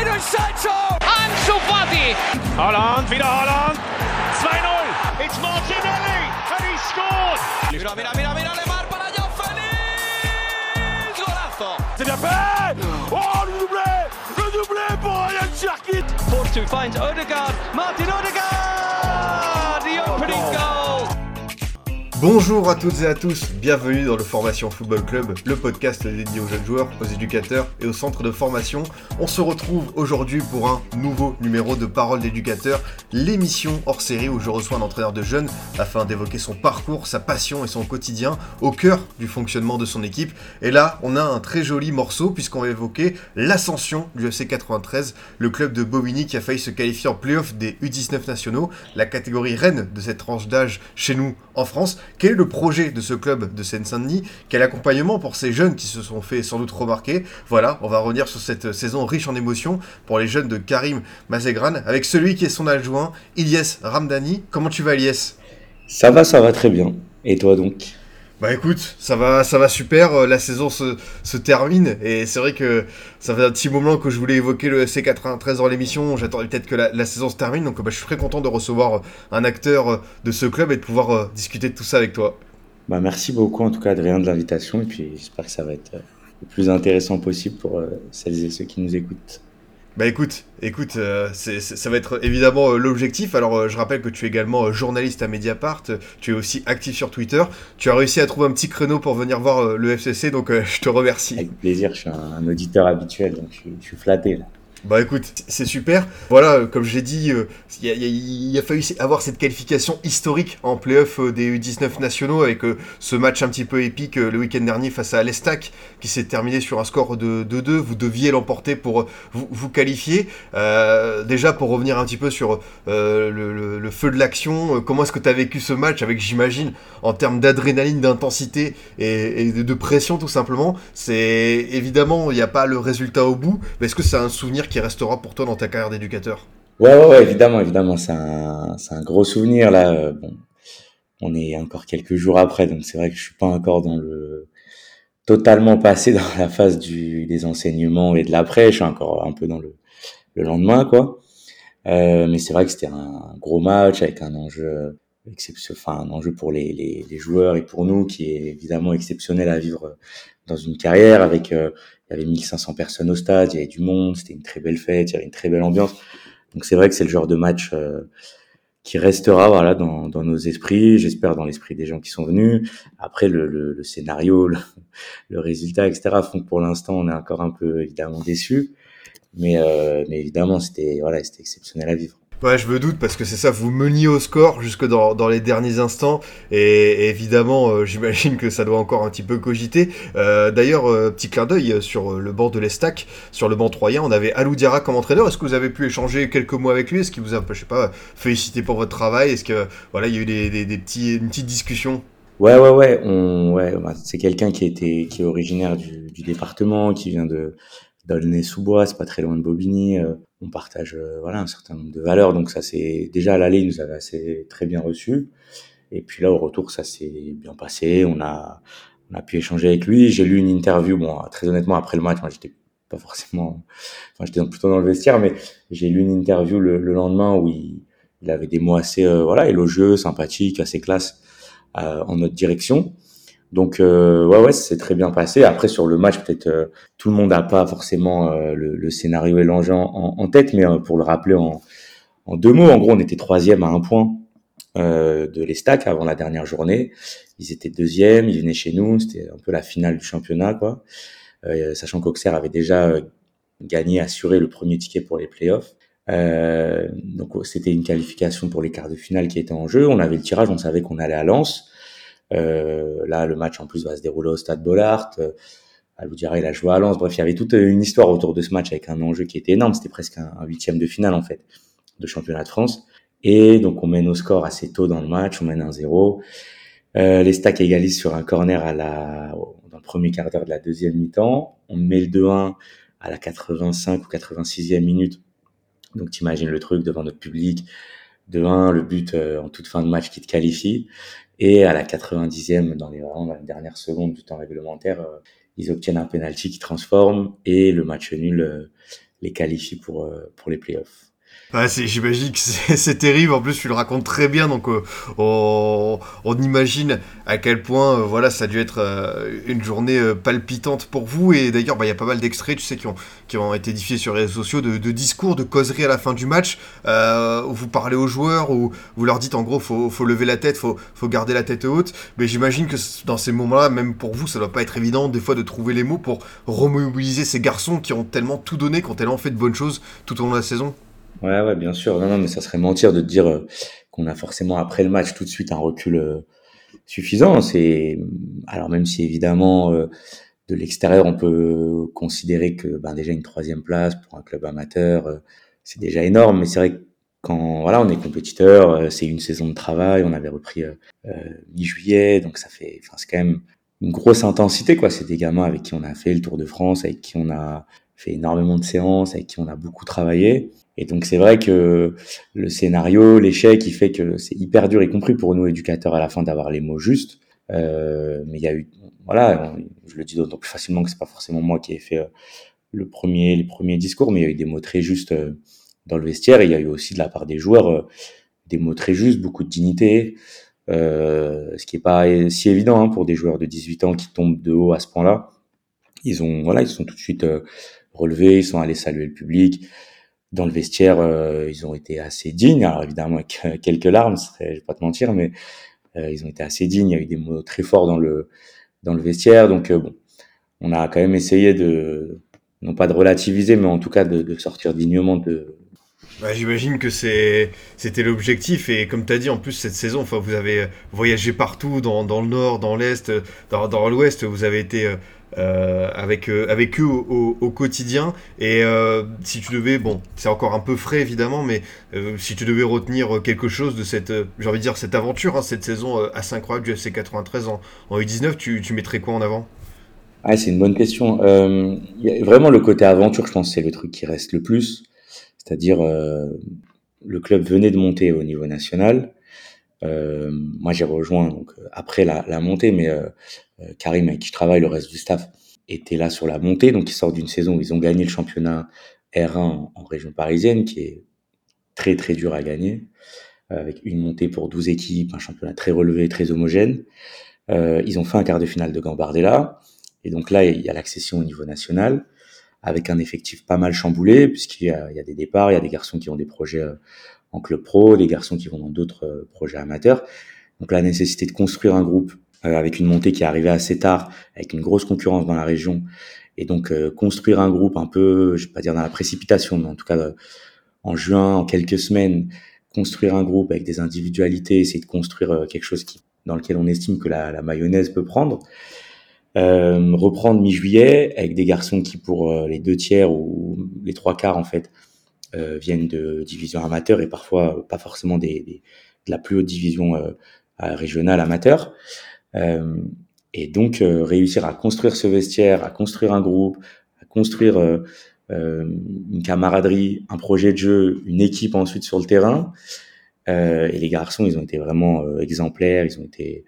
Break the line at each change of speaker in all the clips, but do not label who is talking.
Jadon Sancho!
Ansu Fati!
Holland, wieder Holland! 2-0!
It's Martinelli! And he scored!
Mira, mira, mira, mira, Lemar para Joao Félix! Golazo!
C'est bien fait Oh, le doublé Le doublé pour Ryan Cherkit
Force finds Odegaard. Martin Odegaard! The opening goal!
Bonjour à toutes et à tous, bienvenue dans le Formation Football Club, le podcast dédié aux jeunes joueurs, aux éducateurs et aux centres de formation. On se retrouve aujourd'hui pour un nouveau numéro de Parole d'éducateur, l'émission hors série où je reçois un entraîneur de jeunes afin d'évoquer son parcours, sa passion et son quotidien au cœur du fonctionnement de son équipe. Et là, on a un très joli morceau puisqu'on va évoquer l'ascension du FC 93, le club de Bobigny qui a failli se qualifier en playoff des U19 nationaux, la catégorie reine de cette tranche d'âge chez nous en France. Quel est le projet de ce club de Seine-Saint-Denis? Quel accompagnement pour ces jeunes qui se sont fait sans doute remarquer? Voilà, on va revenir sur cette saison riche en émotions pour les jeunes de Karim Mazegran avec celui qui est son adjoint, Ilyes Ramdani. Comment tu vas Ilyes
Ça va, ça va très bien. Et toi donc?
Bah écoute, ça va, ça va super, euh, la saison se, termine et c'est vrai que ça fait un petit moment que je voulais évoquer le FC 93 dans l'émission, j'attendais peut-être que la, saison se termine, donc bah, je suis très content de recevoir un acteur de ce club et de pouvoir euh, discuter de tout ça avec toi.
Bah merci beaucoup en tout cas Adrien de l'invitation et puis j'espère que ça va être le plus intéressant possible pour euh, celles et ceux qui nous écoutent.
Bah écoute, écoute, euh, ça va être évidemment euh, l'objectif. Alors euh, je rappelle que tu es également journaliste à Mediapart, tu es aussi actif sur Twitter. Tu as réussi à trouver un petit créneau pour venir voir le FCC, donc je te remercie.
Avec plaisir, je suis un, auditeur habituel, donc je suis flatté là.
Bah écoute, c'est super. Voilà, comme j'ai dit, il euh, y, a, fallu avoir cette qualification historique en playoff euh, des U19 nationaux avec euh, ce match un petit peu épique le week-end dernier face à l'Estac qui s'est terminé sur un score de 2-2. Vous deviez l'emporter pour vous, qualifier. Euh, déjà, pour revenir un petit peu sur euh, le, feu de l'action, comment est-ce que tu as vécu ce match avec, j'imagine, en termes d'adrénaline, d'intensité et, et, de pression tout simplement C'est évidemment, il n'y a pas le résultat au bout, mais est-ce que c'est un souvenir qui restera pour toi dans ta carrière d'éducateur
ouais, évidemment, évidemment, c'est un, un gros souvenir là. Bon, on est encore quelques jours après, donc c'est vrai que je suis pas encore dans le totalement passé dans la phase du des enseignements et de l'après. Je suis encore un peu dans le le lendemain, quoi. Euh, mais c'est vrai que c'était un gros match avec un enjeu enfin un enjeu pour les, joueurs et pour nous qui est évidemment exceptionnel à vivre dans une carrière avec euh, il y avait 1500 personnes au stade, il y avait du monde, c'était une très belle fête, il y avait une très belle ambiance. Donc c'est vrai que c'est le genre de match euh, qui restera voilà dans, dans nos esprits, j'espère dans l'esprit des gens qui sont venus. Après le, le, le scénario, le, le, résultat, etc. font que pour l'instant on est encore un peu évidemment déçus, mais euh, mais évidemment c'était voilà c'était exceptionnel à vivre.
Ouais, je me doute parce que c'est ça, vous meniez au score jusque dans, les derniers instants et, évidemment, euh, j'imagine que ça doit encore un petit peu cogiter. Euh, D'ailleurs, euh, petit clin d'œil sur le banc de l'Estac, sur le banc troyen, on avait Alou Diarra comme entraîneur. Est-ce que vous avez pu échanger quelques mots avec lui? Est-ce qu'il vous a, je sais pas, félicité pour votre travail? Est-ce que voilà, il y a eu des, des, des petits, une petite discussion?
Ouais, ouais, ouais. On, ouais, bah, c'est quelqu'un qui était, qui est originaire du département, qui vient de d'Aulnay-sous-Bois, c'est pas très loin de Bobigny. Euh, on partage euh, voilà un certain nombre de valeurs, donc ça c'est déjà à l'aller, nous avait assez très bien reçu. Et puis là au retour, ça s'est bien passé. On a on a pu échanger avec lui. J'ai lu une interview, bon très honnêtement après le match, j'étais pas forcément, enfin j'étais plutôt dans le vestiaire, mais j'ai lu une interview le, le, lendemain où il, avait des mots assez euh, voilà élogieux, sympathiques, assez classe en notre direction. Donc euh, ouais ouais c'est très bien passé. Après sur le match peut-être euh, tout le monde n'a pas forcément euh, le, le, scénario et l'enjeu en, en, tête, mais euh, pour le rappeler en, en, deux mots, en gros on était troisième à un point euh, de l'Estac avant la dernière journée. Ils étaient deuxième, ils venaient chez nous, c'était un peu la finale du championnat quoi. sachant qu'Auxerre avait déjà gagné, assuré le premier ticket pour les playoffs. donc c'était une qualification pour les quarts de finale qui était en jeu. On avait le tirage, on savait qu'on allait à Lens. Euh, là, le match en plus va se dérouler au Stade Bollard. Euh, Aloudiara, il a joué à Lens. Bref, il y avait toute une histoire autour de ce match avec un enjeu qui était énorme. C'était presque un huitième de finale en fait de championnat de France. Et donc on mène au score assez tôt dans le match, on mène 1-0. Euh, les stacks égalisent sur un corner à la, dans le premier quart d'heure de la deuxième mi-temps. On met le 2-1 à la 85 ou 86e minute. Donc t'imagines le truc devant notre public. 2-1, le but euh, en toute fin de match qui te qualifie. Et à la 90e, dans les, dans les dernières secondes du temps réglementaire, euh, ils obtiennent un penalty qui transforme et le match nul euh, les qualifie pour, pour les playoffs.
J'imagine que c'est terrible. En plus, tu le racontes très bien, donc euh, on, imagine à quel point, euh, voilà, ça a dû être euh, une journée palpitante pour vous. Et d'ailleurs, bah, il y a pas mal d'extraits, tu qui ont, été diffusés sur les réseaux sociaux de, de discours, de causeries à la fin du match, où vous parlez aux joueurs, où vous leur dites en gros, faut, faut lever la tête, faut, faut garder la tête haute. Mais j'imagine que dans ces moments-là, même pour vous, ça doit pas être évident des fois de trouver les mots pour remobiliser ces garçons qui ont tellement tout donné, qui ont tellement fait de bonnes choses tout au long de la saison.
Ouais, ouais, bien sûr. Non, non, mais ça serait mentir de dire euh, qu'on a forcément après le match tout de suite un recul euh, suffisant. C'est alors même si évidemment euh, de l'extérieur on peut considérer que ben déjà une troisième place pour un club amateur c'est déjà énorme, mais c'est vrai que quand voilà on est compétiteur, c'est une saison de travail, on avait repris mi-juillet, donc ça fait, enfin c'est quand même une grosse intensité quoi. C'est des gamins avec qui on a fait le Tour de France, avec qui on a fait énormément de séances, avec qui on a beaucoup travaillé. Et donc c'est vrai que le scénario, l'échec, il fait que c'est hyper dur, y compris pour nous éducateurs à la fin d'avoir les mots justes. Euh, mais il y a eu, voilà, je le dis d'autant plus facilement que c'est pas forcément moi qui ai fait euh, le premier, les premiers discours, mais il y a eu des mots très justes euh, dans le vestiaire. Il y a eu aussi de la part des joueurs euh, des mots très justes, beaucoup de dignité, ce qui est pas si évident hein, pour des joueurs de 18 ans qui tombent de haut à ce point-là. Ils ont, voilà, ils sont tout de suite relevés, ils sont allés saluer le public dans le vestiaire, euh, ils ont été assez dignes. Alors évidemment avec euh, quelques larmes, je vais pas te mentir, mais euh, ils ont été assez dignes. Il y a eu des mots très forts dans le dans le vestiaire. Donc bon, on a quand même essayé de non pas de relativiser, mais en tout cas de, sortir dignement de.
Bah, J'imagine que c'était l'objectif et comme tu as dit en plus cette saison, vous avez voyagé partout dans, dans le nord, dans l'est, dans, dans l'ouest, vous avez été avec, euh, avec eux au, quotidien. Et euh, si tu devais, bon, c'est encore un peu frais évidemment, mais si tu devais retenir quelque chose de cette, j'ai envie de dire, cette aventure, hein, cette saison assez incroyable du FC 93 en, en U19, tu, tu mettrais quoi en avant?
Ah, c'est une bonne question. a vraiment le côté aventure, je pense, c'est le truc qui reste le plus. C'est-à-dire, le club venait de monter au niveau national. Moi, j'ai rejoint donc après la, la montée, mais euh, Karim avec qui je travaille, le reste du staff était là sur la montée, donc ils sortent d'une saison où ils ont gagné le championnat R1 en région parisienne, qui est très très dur à gagner, euh, avec une montée pour 12 équipes, un championnat très relevé, très homogène. Euh, ils ont fait un quart de finale de Gambardella, et donc là il y a l'accession au niveau national, avec un effectif pas mal chamboulé, puisqu'il y, y a des départs, il y a des garçons qui ont des projets en club pro, des garçons qui vont dans d'autres projets amateurs. Donc la nécessité de construire un groupe euh, avec une montée qui est arrivée assez tard, avec une grosse concurrence dans la région. Et donc euh, construire un groupe un peu, je vais pas dire dans la précipitation, mais en tout cas euh, en juin, en quelques semaines, construire un groupe avec des individualités, essayer de construire quelque chose qui, dans lequel on estime que la, la mayonnaise peut prendre. Euh, reprendre mi-juillet avec des garçons qui pour les deux tiers ou les trois quarts en fait euh, viennent de division amateur et parfois pas forcément des, des de la plus haute division euh, régionale amateur. Euh, et donc euh, réussir à construire ce vestiaire, à construire un groupe, à construire euh, une camaraderie, un projet de jeu, une équipe ensuite sur le terrain. et les garçons, ils ont été vraiment exemplaires, ils ont été,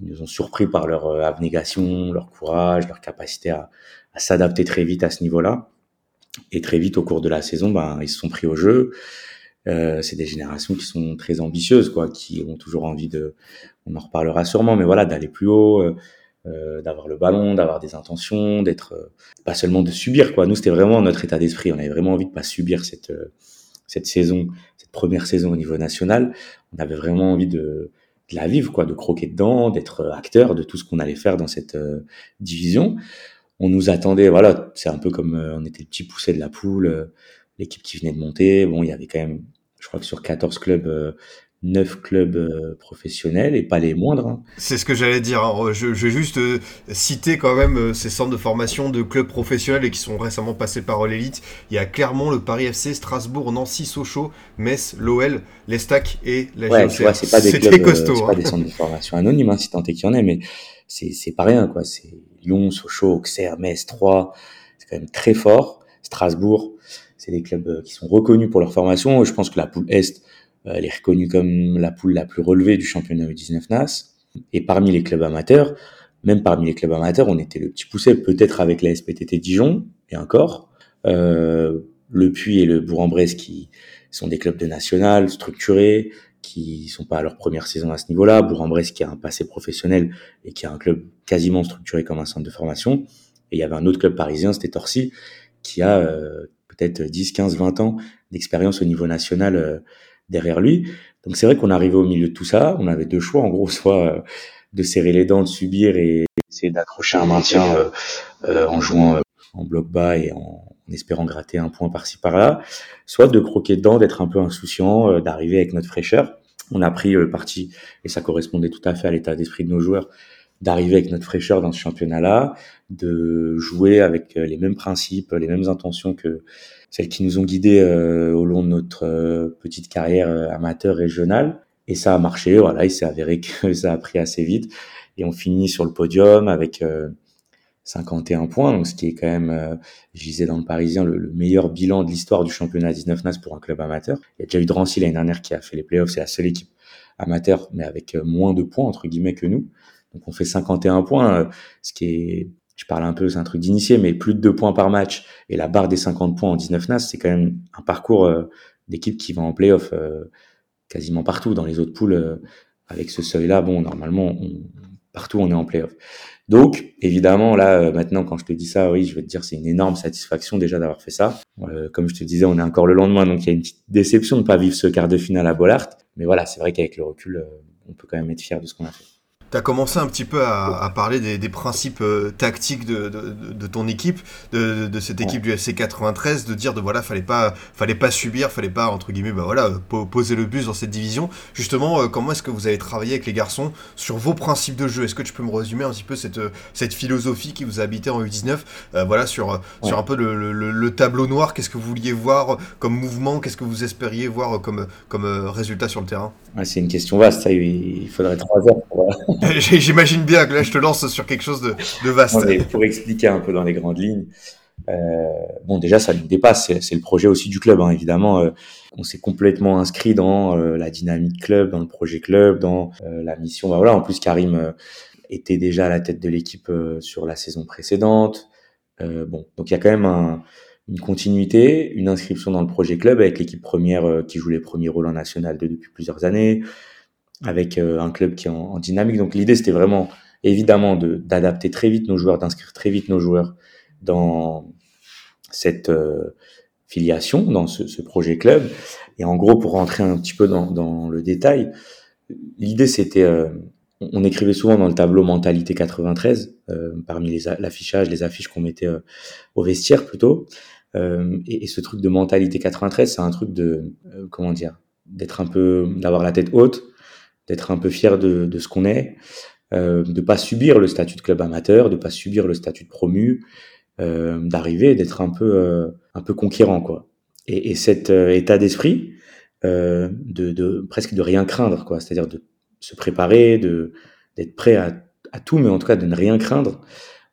ils nous ont surpris par leur abnégation, leur courage, leur capacité à, à s'adapter très vite à ce niveau-là. Et très vite, au cours de la saison, ben, ils se sont pris au jeu. Euh, c'est des générations qui sont très ambitieuses, quoi, qui ont toujours envie de, on en reparlera sûrement, mais voilà, d'aller plus haut, euh, euh d'avoir le ballon, d'avoir des intentions, d'être euh, pas seulement de subir, quoi. Nous, c'était vraiment notre état d'esprit. On avait vraiment envie de pas subir cette cette saison, cette première saison au niveau national. On avait vraiment envie de, de la vivre, quoi, de croquer dedans, d'être acteur de tout ce qu'on allait faire dans cette division. On nous attendait, voilà, c'est un peu comme on était le petit poussé de la poule l'équipe qui venait de monter. Bon, il y avait quand même, je crois que sur 14 clubs, euh, 9 clubs euh, professionnels et pas les moindres. Hein.
C'est ce que j'allais dire. je, je, vais juste euh, citer quand même euh, ces centres de formation de clubs professionnels et qui sont récemment passés par l'élite. Il y a Clermont, le Paris FC, Strasbourg, Nancy, Sochaux, Metz, l'OL, l'Estac et la
ouais, c'est pas des clubs, costaud, c'est pas hein. des centres de formation anonymes, hein, si tant est qu'il y en ait, mais c'est pas rien, quoi. C'est Lyon, Sochaux, Auxerre, Metz, Troyes. C'est quand même très fort. Strasbourg, c'est des clubs euh, qui sont reconnus pour leur formation. Je pense que la poule Est, euh, elle est reconnue comme la poule la plus relevée du championnat U19 NAS. Et parmi les clubs amateurs, même parmi les clubs amateurs, on était le petit poussé, peut-être avec la SPTT Dijon, et encore. Euh, le Puy et le Bourg-en-Bresse qui sont des clubs de national, structurés, qui sont pas à leur première saison à ce niveau-là. Bourg-en-Bresse qui a un passé professionnel et qui a un club quasiment structuré comme un centre de formation. Et il y avait un autre club parisien, c'était Torcy, qui a euh, peut-être 10, 15, 20 ans d'expérience au niveau national euh, derrière lui. Donc c'est vrai qu'on arrivait au milieu de tout ça. On avait deux choix, en gros, soit euh, de serrer les dents, de subir et essayer d'accrocher un maintien en jouant en bloc bas et en, en espérant gratter un point par-ci par-là, soit de croquer dedans, d'être un peu insouciant, euh, d'arriver avec notre fraîcheur. On a pris le parti, et ça correspondait tout à fait à l'état d'esprit de nos joueurs, d'arriver avec notre fraîcheur dans ce championnat-là, de jouer avec euh, les mêmes principes, les mêmes intentions que celles qui nous ont guidés euh, au long de notre petite carrière amateur régionale. Et ça a marché, voilà, il s'est avéré que ça a pris assez vite. Et on finit sur le podium avec 51 points, donc ce qui est quand même, euh, je disais dans le Parisien, le, meilleur bilan de l'histoire du championnat 19 NAS pour un club amateur. Il y a déjà eu Drancy l'année dernière qui a fait les playoffs, c'est la seule équipe amateur, mais avec euh, moins de points entre guillemets que nous. Donc on fait 51 points, euh, ce qui est, je parle un peu, c'est un truc d'initié, mais plus de 2 points par match et la barre des 50 points en 19 NAS, c'est quand même un parcours d'équipe qui va en playoff quasiment partout dans les autres poules. avec ce seuil-là, bon, normalement, on, partout on est en playoff. Donc, évidemment, là, euh, maintenant, quand je te dis ça, oui, je vais te dire, c'est une énorme satisfaction déjà d'avoir fait ça. Euh, comme je te disais, on est encore le lendemain, donc il y a une petite déception de ne pas vivre ce quart de finale à Bollard. Mais voilà, c'est vrai qu'avec le recul, euh, on peut quand même être fier de ce qu'on a fait
tu as commencé un petit peu à, parler des, principes euh, tactiques de, ton équipe, de, cette équipe du FC 93, de dire de voilà, fallait pas, fallait pas subir, fallait pas entre guillemets, bah voilà, poser le bus dans cette division. Justement, euh, comment est-ce que vous avez travaillé avec les garçons sur vos principes de jeu? Est-ce que tu peux me résumer un petit peu cette, cette philosophie qui vous habitait en U19 euh, Voilà, sur, sur un peu le, tableau noir. Qu'est-ce que vous vouliez voir comme mouvement Qu'est-ce que vous espériez voir comme, comme résultat sur le terrain?
C'est une question vaste. Ça, il faudrait trois heures pour.
J'imagine bien que là, je te lance sur quelque chose de, vaste.
pour expliquer un peu dans les grandes lignes, euh, bon, déjà, ça nous dépasse. C'est le projet aussi du club, hein, évidemment. Euh, on s'est complètement inscrit dans euh, la dynamique club, dans le projet club, dans la mission. Bah, voilà. En plus, Karim était déjà à la tête de l'équipe sur la saison précédente. bon, donc il y a quand même un, une continuité, une inscription dans le projet club avec l'équipe première qui joue les premiers rôles en national depuis plusieurs années avec euh, un club qui est en, dynamique. Donc l'idée, c'était vraiment évidemment d'adapter très vite nos joueurs, d'inscrire très vite nos joueurs dans cette euh, filiation, dans ce, ce, projet club. Et en gros, pour rentrer un petit peu dans, dans le détail, l'idée c'était, euh, on écrivait souvent dans le tableau mentalité 93, parmi les l'affichage, les affiches qu'on mettait au vestiaire plutôt. Et, et, ce truc de mentalité 93, c'est un truc de, comment dire, d'être un peu, d'avoir la tête haute, d'être un peu fier de, de ce qu'on est, euh, de pas subir le statut de club amateur, de pas subir le statut de promu, euh, d'arriver d'être un peu euh, un peu conquérant quoi. Et, et cet euh, état d'esprit euh, de, de, presque de rien craindre quoi, c'est-à-dire de se préparer, de d'être prêt à, à, tout, mais en tout cas de ne rien craindre.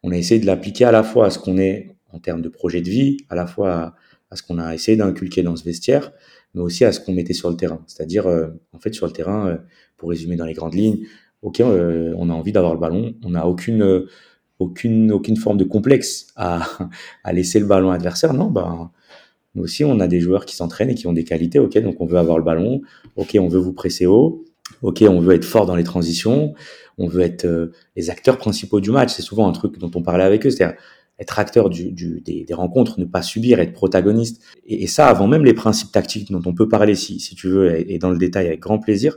On a essayé de l'appliquer à la fois à ce qu'on est en termes de projet de vie, à la fois à, à ce qu'on a essayé d'inculquer dans ce vestiaire, mais aussi à ce qu'on mettait sur le terrain. C'est-à-dire, en fait, sur le terrain, pour résumer dans les grandes lignes, ok, euh, on a envie d'avoir le ballon, on n'a aucune, aucune, aucune forme de complexe à, à laisser le ballon adversaire. Non, ben, nous aussi, on a des joueurs qui s'entraînent et qui ont des qualités. Ok, donc on veut avoir le ballon. Ok, on veut vous presser haut. Ok, on veut être fort dans les transitions. On veut être euh, les acteurs principaux du match. C'est souvent un truc dont on parlait avec eux, c'est-à-dire être acteur du, du, des, des, rencontres, ne pas subir, être protagoniste. Et, ça, avant même les principes tactiques dont on peut parler, si, si tu veux, et, et dans le détail avec grand plaisir,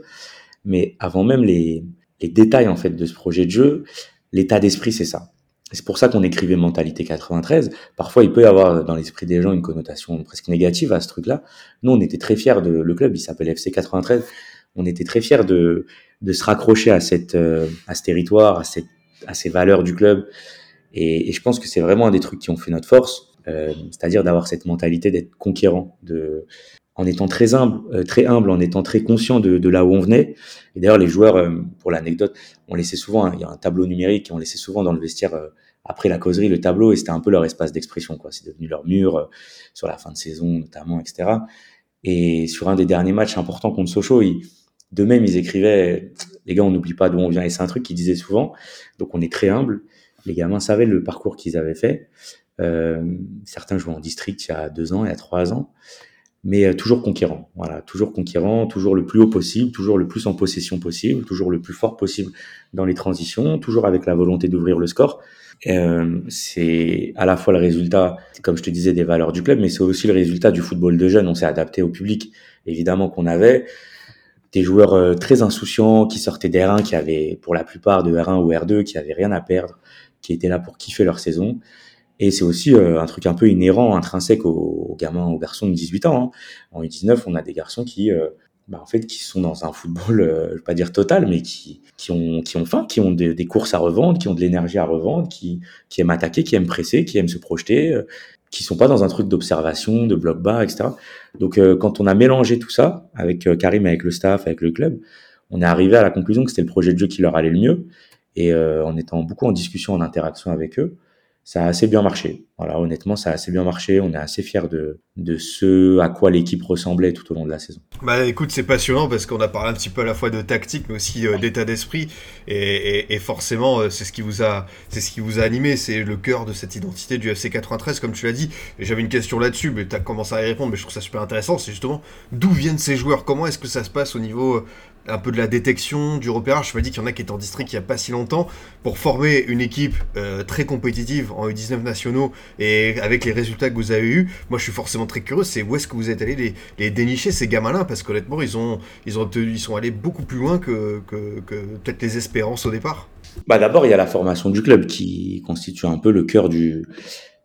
mais avant même les, les détails en fait de ce projet de jeu, l'état d'esprit c'est ça. C'est pour ça qu'on écrivait Mentalité 93. Parfois, il peut y avoir dans l'esprit des gens une connotation presque négative à ce truc-là. Nous, on était très fiers de le club. Il s'appelle FC 93. On était très fiers de de se raccrocher à cette euh, à ce territoire, à cette à ces valeurs du club. Et, je pense que c'est vraiment un des trucs qui ont fait notre force, euh, c'est-à-dire d'avoir cette mentalité d'être conquérant, de en étant très humble, euh, très humble, en étant très conscient de, là où on venait. Et d'ailleurs, les joueurs, euh, pour l'anecdote, on laissait souvent, il y a un tableau numérique, on laissait souvent dans le vestiaire après la causerie le tableau, et c'était un peu leur espace d'expression, quoi. C'est devenu leur mur sur la fin de saison, notamment, etc. Et sur un des derniers matchs importants contre Sochaux, de même, ils écrivaient, les gars, on n'oublie pas d'où on vient, et c'est un truc qu'ils disaient souvent. Donc, on est très humble. Les gamins savaient le parcours qu'ils avaient fait. certains jouaient en district il y a deux ans, il y a trois ans mais toujours conquérant. Voilà, toujours conquérant, toujours le plus haut possible, toujours le plus en possession possible, toujours le plus fort possible dans les transitions, toujours avec la volonté d'ouvrir le score. Euh, c'est à la fois le résultat, comme je te disais, des valeurs du club, mais c'est aussi le résultat du football de jeunes. On s'est adapté au public, évidemment qu'on avait des joueurs euh, très insouciants qui sortaient des R1, qui avaient pour la plupart de R1 ou R2, qui avaient rien à perdre, qui étaient là pour kiffer leur saison. Et c'est aussi euh, un truc un peu inhérent, intrinsèque aux, gamins, aux garçons de 18 ans. Hein. En U19, on a des garçons qui, euh, bah, en fait, qui sont dans un football, euh, je vais pas dire total, mais qui, qui ont, qui ont faim, qui ont des, courses à revendre, qui ont de l'énergie à revendre, qui, qui aiment attaquer, qui aiment presser, qui aiment se projeter, euh, qui sont pas dans un truc d'observation, de bloc bas, etc. Donc, quand on a mélangé tout ça avec Karim, avec le staff, avec le club, on est arrivé à la conclusion que c'était le projet de jeu qui leur allait le mieux. Et en étant beaucoup en discussion, en interaction avec eux, ça a assez bien marché. Voilà, honnêtement, ça a assez bien marché. On est assez fiers de, de ce à quoi l'équipe ressemblait tout au long de la saison.
Bah écoute, c'est passionnant parce qu'on a parlé un petit peu à la fois de tactique, mais aussi euh, d'état d'esprit. Et, et, forcément, euh, c'est ce qui vous a, c'est ce qui vous a animé. C'est le cœur de cette identité du FC 93, comme tu l'as dit. Et j'avais une question là-dessus, mais tu as commencé à y répondre. Mais je trouve ça super intéressant. C'est justement d'où viennent ces joueurs? Comment est-ce que ça se passe au niveau un peu de la détection, du repérage. Je me dis qu'il y en a qui étaient en district il n'y a pas si longtemps. Pour former une équipe euh, très compétitive en U19 nationaux et avec les résultats que vous avez eus, moi je suis forcément très curieux. C'est où est-ce que vous êtes allé les, dénicher ces gamins-là? Parce qu'honnêtement, ils, ont, ils, ont, ils sont allés beaucoup plus loin que, que, que peut-être les espérances au départ.
Bah D'abord, il y a la formation du club qui constitue un peu le cœur du,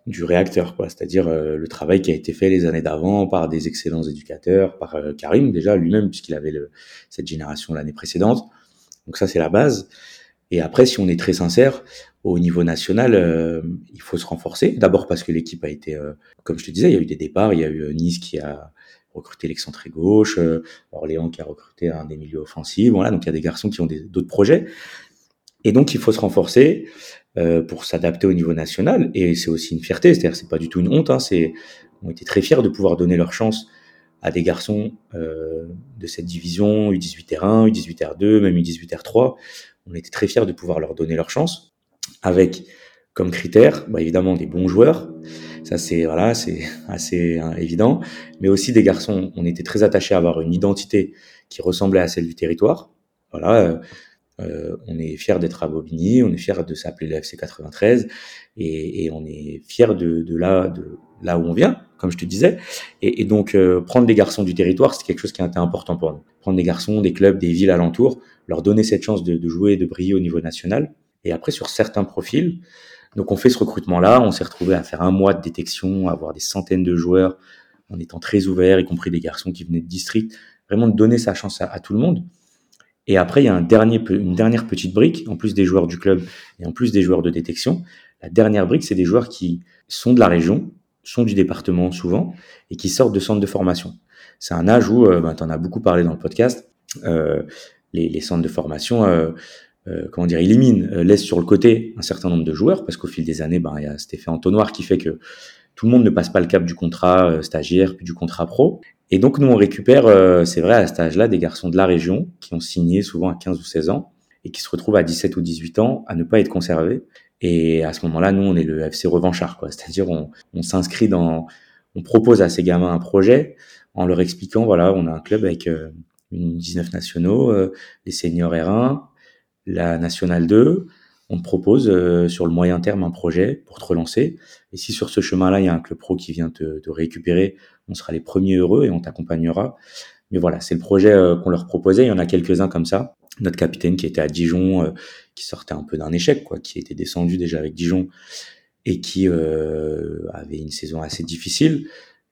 du réacteur, quoi. C'est-à-dire euh, le travail qui a été fait les années d'avant par des excellents éducateurs, par euh, Karim déjà lui-même puisqu'il avait le, cette génération l'année précédente. Donc ça c'est la base. Et après, si on est très sincère, au niveau national, euh, il faut se renforcer. D'abord parce que l'équipe a été, comme je te disais, il y a eu des départs. Il y a eu Nice qui a recruté l'excentré gauche, Orléans qui a recruté un des milieux offensifs. Voilà, donc il y a des garçons qui ont d'autres projets. Et donc il faut se renforcer. Euh, pour s'adapter au niveau national. Et c'est aussi une fierté, c'est-à-dire c'est pas du tout une honte. Hein, c'est, on était très fiers de pouvoir donner leur chance à des garçons euh, de cette division U18 R1, U18 R2, même U18 R3. On était très fiers de pouvoir leur donner leur chance, avec comme critère, bah, évidemment des bons joueurs. Ça c'est voilà, c'est assez hein, évident, mais aussi des garçons. On était très attachés à avoir une identité qui ressemblait à celle du territoire. Voilà, euh, euh, on est fier d'être à Bobigny, on est fier de s'appeler le FC 93 et, on est fier de, là, de où on vient, comme je te disais. Et, donc euh, prendre des garçons du territoire, c'est quelque chose qui a été important pour nous. Prendre des garçons, des clubs, des villes alentours, leur donner cette chance de, jouer, de briller au niveau national. Et après sur certains profils, donc on fait ce recrutement-là, on s'est retrouvé à faire un mois de détection, à avoir des centaines de joueurs, en étant très ouvert, y compris des garçons qui venaient de district, vraiment de donner sa chance à tout le monde. Et après, il y a une dernière petite brique, en plus des joueurs du club et en plus des joueurs de détection. La dernière brique, c'est des joueurs qui sont de la région, sont du département souvent, et qui sortent de centres de formation. C'est un âge où, euh, ben, tu en as beaucoup parlé dans le podcast, euh, les, centres de formation, euh, comment dire, éliminent, laissent sur le côté un certain nombre de joueurs, parce qu'au fil des années, ben, il y a cet effet entonnoir qui fait que tout le monde ne passe pas le cap du contrat stagiaire puis du contrat pro. Et donc, nous, on récupère, euh, c'est vrai, à cet âge-là, des garçons de la région qui ont signé souvent à 15 ou 16 ans et qui se retrouvent à 17 ou 18 ans à ne pas être conservés. Et à ce moment-là, nous, on est le FC revanchard, quoi. C'est-à-dire, on, on s'inscrit dans, on propose à ces gamins un projet en leur expliquant, voilà, on a un club avec euh, une 19 nationaux, euh, les seniors R1, la nationale 2, on te propose euh, sur le moyen terme un projet pour te relancer. Et si sur ce chemin-là, il y a un club pro qui vient te, te récupérer, on sera les premiers heureux et on t'accompagnera. Mais voilà, c'est le projet euh, qu'on leur proposait. Il y en a quelques-uns comme ça. Notre capitaine qui était à Dijon, euh, qui sortait un peu d'un échec, quoi, qui était descendu déjà avec Dijon et qui avait une saison assez difficile.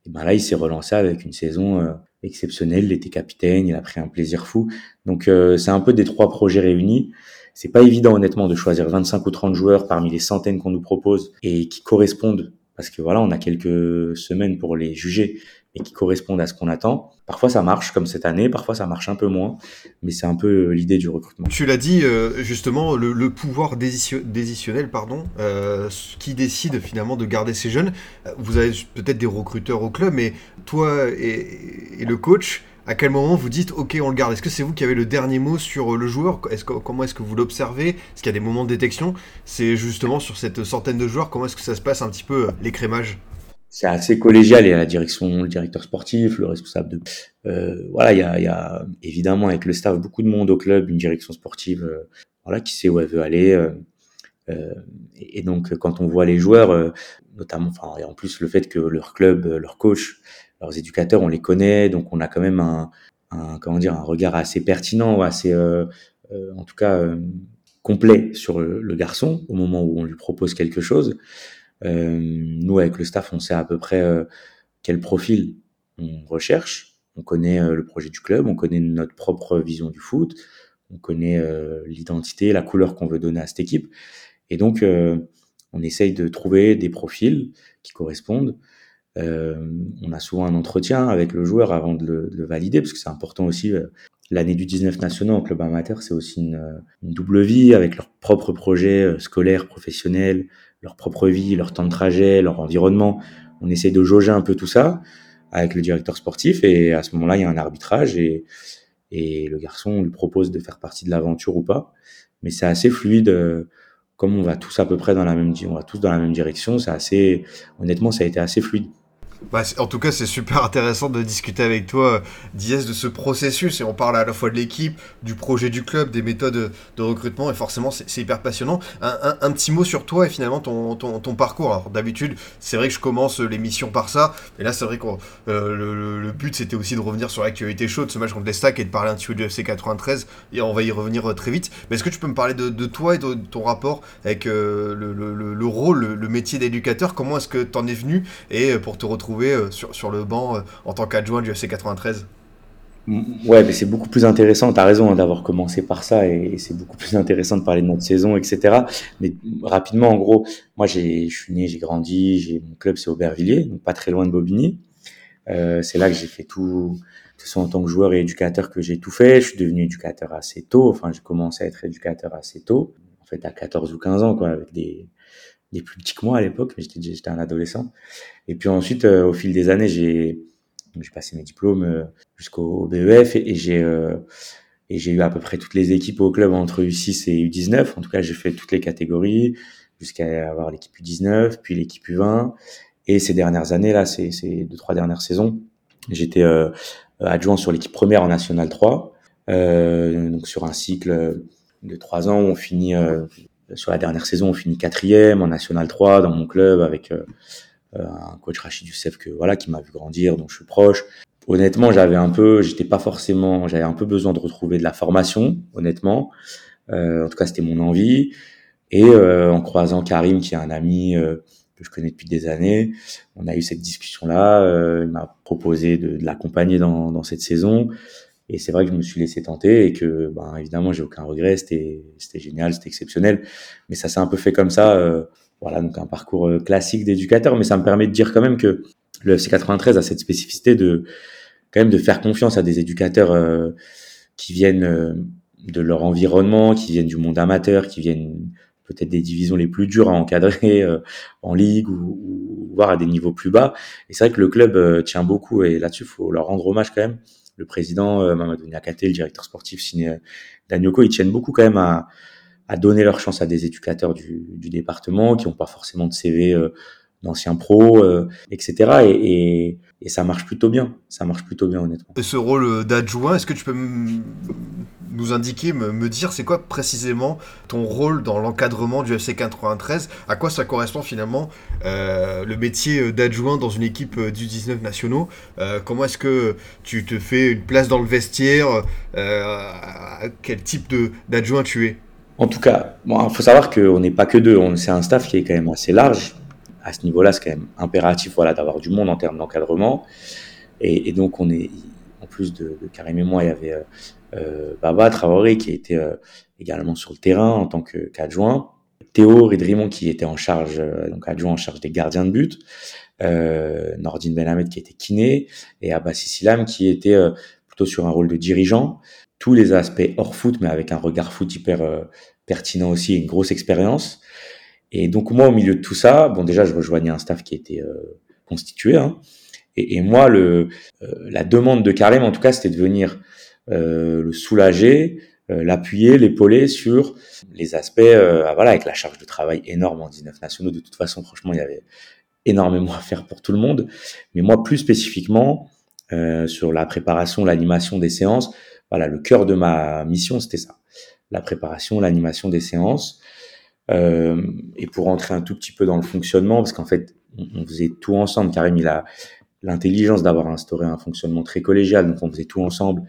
Et ben là, il s'est relancé avec une saison exceptionnelle. Il était capitaine, il a pris un plaisir fou. Donc c'est un peu des trois projets réunis. C'est pas évident honnêtement de choisir 25 ou 30 joueurs parmi les centaines qu'on nous propose et qui correspondent parce que voilà, on a quelques semaines pour les juger et qui correspondent à ce qu'on attend. Parfois ça marche comme cette année, parfois ça marche un peu moins, mais c'est un peu l'idée du recrutement.
Tu l'as dit euh, justement, le, pouvoir décisionnel, pardon, euh, qui décide finalement de garder ces jeunes. Vous avez peut-être des recruteurs au club, mais toi et le coach, À quel moment vous dites ok on le garde? Est-ce que c'est vous qui avez le dernier mot sur le joueur? Comment est-ce que vous l'observez? Est-ce qu'il y a des moments de détection? C'est justement sur cette centaine de joueurs, comment est-ce que ça se passe un petit peu l'écrémage?
C'est assez collégial. Il y a la direction, le directeur sportif, le responsable de. Euh, voilà, il y, a, évidemment avec le staff beaucoup de monde au club, une direction sportive, euh, voilà, qui sait où elle veut aller. Euh, euh et, donc quand on voit les joueurs, euh, notamment, enfin, et en plus le fait que leur club, leur coach, leurs éducateurs, on les connaît, donc on a quand même un, un comment dire, un regard assez pertinent, assez, en tout cas complet sur le, le, garçon au moment où on lui propose quelque chose. Euh, nous, avec le staff, on sait à peu près euh, quel profil on recherche. On connaît euh, le projet du club, on connaît notre propre vision du foot, on connaît l'identité, la couleur qu'on veut donner à cette équipe. Et donc, on essaye de trouver des profils qui correspondent. Euh, on a souvent un entretien avec le joueur avant de le, de le valider, parce que c'est important aussi. L'année du 19 national en club amateur, c'est aussi une, une, double vie avec leurs propres projets scolaires, professionnels, leur propre vie, leur temps de trajet, leur environnement. On essaie de jauger un peu tout ça avec le directeur sportif et à ce moment-là, il y a un arbitrage et, et le garçon on lui propose de faire partie de l'aventure ou pas. Mais c'est assez fluide. Comme on va tous à peu près dans la même, on va tous dans la même direction, c'est assez, honnêtement, ça a été assez fluide.
Bah, en tout cas, c'est super intéressant de discuter avec toi, Diaz, de ce processus. Et on parle à la fois de l'équipe, du projet du club, des méthodes de recrutement. Et forcément, c'est hyper passionnant. Un, petit mot sur toi et finalement ton, parcours. D'habitude, c'est vrai que je commence l'émission par ça. Et là, c'est vrai que euh, le, but, c'était aussi de revenir sur l'actualité chaude, ce match contre l'Estac, et de parler un petit peu du FC 93. Et on va y revenir euh, très vite. Mais est-ce que tu peux me parler de, toi et de, ton rapport avec euh, le, le, rôle, le, métier d'éducateur? Comment est-ce que tu en es venu? Et pour te retrouver euh, sur, sur le banc euh, en tant qu'adjoint du FC 93
Ouais, mais c'est beaucoup plus intéressant. Tu as raison hein, d'avoir commencé par ça et c'est beaucoup plus intéressant de parler de notre saison, etc. Mais rapidement, en gros, moi, je suis né, j'ai grandi, j'ai mon club, c'est Aubervilliers, donc pas très loin de Bobigny. Euh, c'est là que j'ai fait tout, ce soit en tant que joueur et éducateur que j'ai tout fait. Je suis devenu éducateur assez tôt. Enfin, j'ai commencé à être éducateur assez tôt. En fait, à 14 ou 15 ans, quoi, avec des, des plus petits que moi à l'époque, mais j'étais un adolescent. Et puis ensuite, euh, au fil des années, j'ai passé mes diplômes euh, jusqu'au BEF et, euh, et j'ai eu à peu près toutes les équipes au club entre U6 et U19. En tout cas, j'ai fait toutes les catégories jusqu'à avoir l'équipe U19, puis l'équipe U20. Et ces dernières années là, ces, deux trois dernières saisons, j'étais adjoint sur l'équipe première en National 3, donc sur un cycle de trois ans où on finit sur la dernière saison, on finit quatrième en National 3 dans mon club avec euh, euh, un coach Rachid Youssef que voilà qui m'a vu grandir, dont je suis proche. Honnêtement, j'avais un peu, j'étais pas forcément, j'avais un peu besoin de retrouver de la formation, honnêtement. Euh, en tout cas, c'était mon envie. Et euh, en croisant Karim, qui est un ami euh, que je connais depuis des années, on a eu cette discussion-là. il m'a proposé de, de l'accompagner dans, dans cette saison. Et c'est vrai que je me suis laissé tenter et que, ben, évidemment, j'ai aucun regret. C'était, c'était génial, c'était exceptionnel. Mais ça s'est un peu fait comme ça. Euh, voilà, donc un parcours euh, classique d'éducateur. Mais ça me permet de dire quand même que le FC 93 a cette spécificité de, quand même, de faire confiance à des éducateurs euh, qui viennent euh, de leur environnement, qui viennent du monde amateur, qui viennent peut-être des divisions les plus dures à encadrer en ligue ou, ou, voire à des niveaux plus bas. Et c'est vrai que le club tient beaucoup et là-dessus, faut leur rendre hommage quand même le président euh, Mamadou Niakate, le directeur sportif signé euh, Danioko, ils tiennent beaucoup quand même à, donner leur chance à des éducateurs du, département qui n'ont pas forcément de CV euh, d'anciens pros, etc. Et, et, et, ça marche plutôt bien. Ça marche plutôt bien, honnêtement.
Et ce rôle d'adjoint, est-ce que tu peux nous indiquer, me, dire, c'est quoi précisément ton rôle dans l'encadrement du FC 93 À quoi ça correspond finalement euh, le métier d'adjoint dans une équipe du 19 nationaux euh, Comment est-ce que tu te fais une place dans le vestiaire euh, Quel type d'adjoint tu es?
En tout cas, il faut savoir qu'on n'est pas que deux. C'est un staff qui est quand même assez large à ce niveau-là, c'est quand même impératif voilà, d'avoir du monde en termes d'encadrement. Et, donc, on est, de, Karim et moi, il y avait euh, euh Baba Traoré qui était euh, également sur le terrain en tant qu'adjoint. Théo Ridrimon qui était en charge, donc adjoint en charge des gardiens de but. Nordine Benhamed qui était kiné et Abbas Silam qui était plutôt sur un rôle de dirigeant. Tous les aspects hors foot, mais avec un regard foot hyper pertinent aussi une grosse expérience. Et donc moi, au milieu de tout ça, bon déjà, je rejoignais un staff qui était constitué, hein, Et, moi, le, la demande de Karim, en tout cas, c'était de venir le soulager, l'appuyer, l'épauler sur les aspects, voilà, avec la charge de travail énorme en 19 nationaux. De toute façon, franchement, il y avait énormément à faire pour tout le monde. Mais moi, plus spécifiquement, euh, sur la préparation, l'animation des séances, voilà, le cœur de ma mission, c'était ça. La préparation, l'animation des séances. Euh, et pour rentrer un tout petit peu dans le fonctionnement, parce qu'en fait, on, faisait tout ensemble. Karim, il a l'intelligence d'avoir instauré un fonctionnement très collégial, donc on faisait tout ensemble.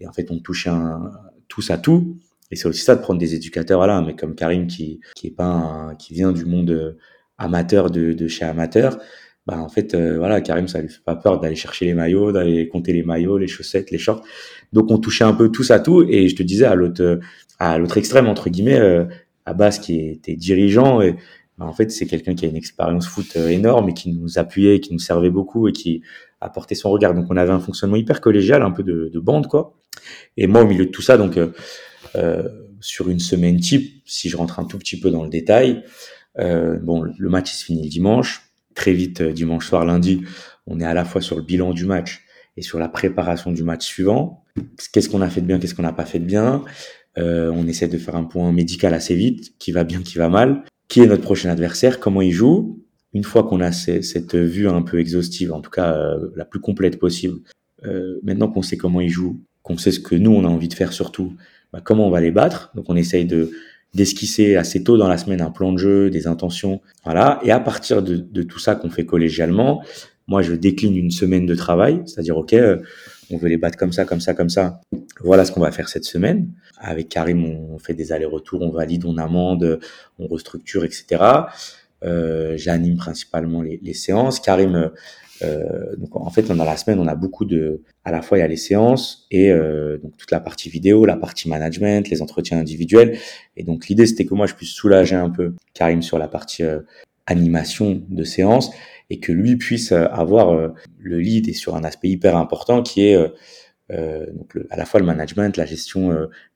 Et en fait, on touchait un, tous à tout. Et c'est aussi ça de prendre des éducateurs, voilà, mais comme Karim qui qui est pas qui vient du monde amateur de, de chez amateur, bah en fait euh, voilà Karim ça lui fait pas peur d'aller chercher les maillots, d'aller compter les maillots, les chaussettes, les shorts. Donc on touchait un peu tous à tout et je te disais à l'autre à l'autre extrême entre guillemets euh, Abbas qui était dirigeant et en fait c'est quelqu'un qui a une expérience foot euh, énorme et qui nous appuyait, qui nous servait beaucoup et qui apportait son regard. Donc on avait un fonctionnement hyper collégial, un peu de, de bande quoi. Et moi au milieu de tout ça donc euh, sur une semaine type, si je rentre un tout petit peu dans le détail, euh, bon, le match se finit le dimanche. Très vite, euh, dimanche soir, lundi, on est à la fois sur le bilan du match et sur la préparation du match suivant. Qu'est-ce qu'on a fait de bien, qu'est-ce qu'on n'a pas fait de bien? Euh, on essaie de faire un point médical assez vite, qui va bien, qui va mal. Qui est notre prochain adversaire, comment il joue. Une fois qu'on a cette vue un peu exhaustive, en tout cas euh, la plus complète possible, euh, maintenant qu'on sait comment il joue, qu'on sait ce que nous on a envie de faire surtout, bah, comment on va les battre. Donc on essaye de d'esquisser assez tôt dans la semaine un plan de jeu, des intentions, voilà. Et à partir de, de tout ça qu'on fait collégialement, moi je décline une semaine de travail, c'est-à-dire ok, euh, on veut les battre comme ça, comme ça, comme ça. Voilà ce qu'on va faire cette semaine. Avec Karim, on fait des allers-retours, on valide, on amende, on restructure, etc. Euh, J'anime principalement les, séances. Karim euh, donc en fait, a la semaine, on a beaucoup de, à la fois il y a les séances et euh, donc toute la partie vidéo, la partie management, les entretiens individuels. Et donc l'idée c'était que moi je puisse soulager un peu Karim sur la partie euh, animation de séance et que lui puisse euh, avoir euh, le lead et sur un aspect hyper important qui est donc à la fois le management, la gestion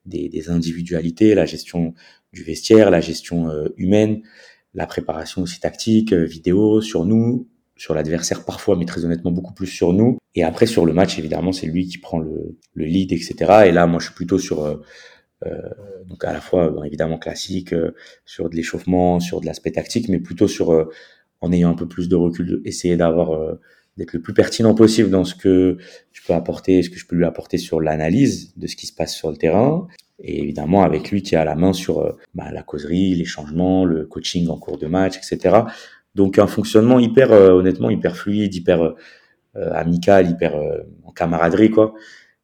des, des, individualités, la gestion du vestiaire, la gestion humaine, la préparation aussi tactique, vidéo sur nous, sur l'adversaire parfois, mais très honnêtement beaucoup plus sur nous. Et après sur le match, évidemment, c'est lui qui prend le, le, lead, etc. Et là, moi, je suis plutôt sur euh, euh donc à la fois évidemment classique, euh, sur de l'échauffement, sur de l'aspect tactique, mais plutôt sur euh, en ayant un peu plus de recul, essayer d'avoir d'être le plus pertinent possible dans ce que je peux apporter, ce que je peux lui apporter sur l'analyse de ce qui se passe sur le terrain. Et évidemment, avec lui qui a la main sur bah, la causerie, les changements, le coaching en cours de match, etc. Donc un fonctionnement hyper, euh, honnêtement, hyper fluide, hyper euh, amical, hyper euh, en camaraderie, quoi.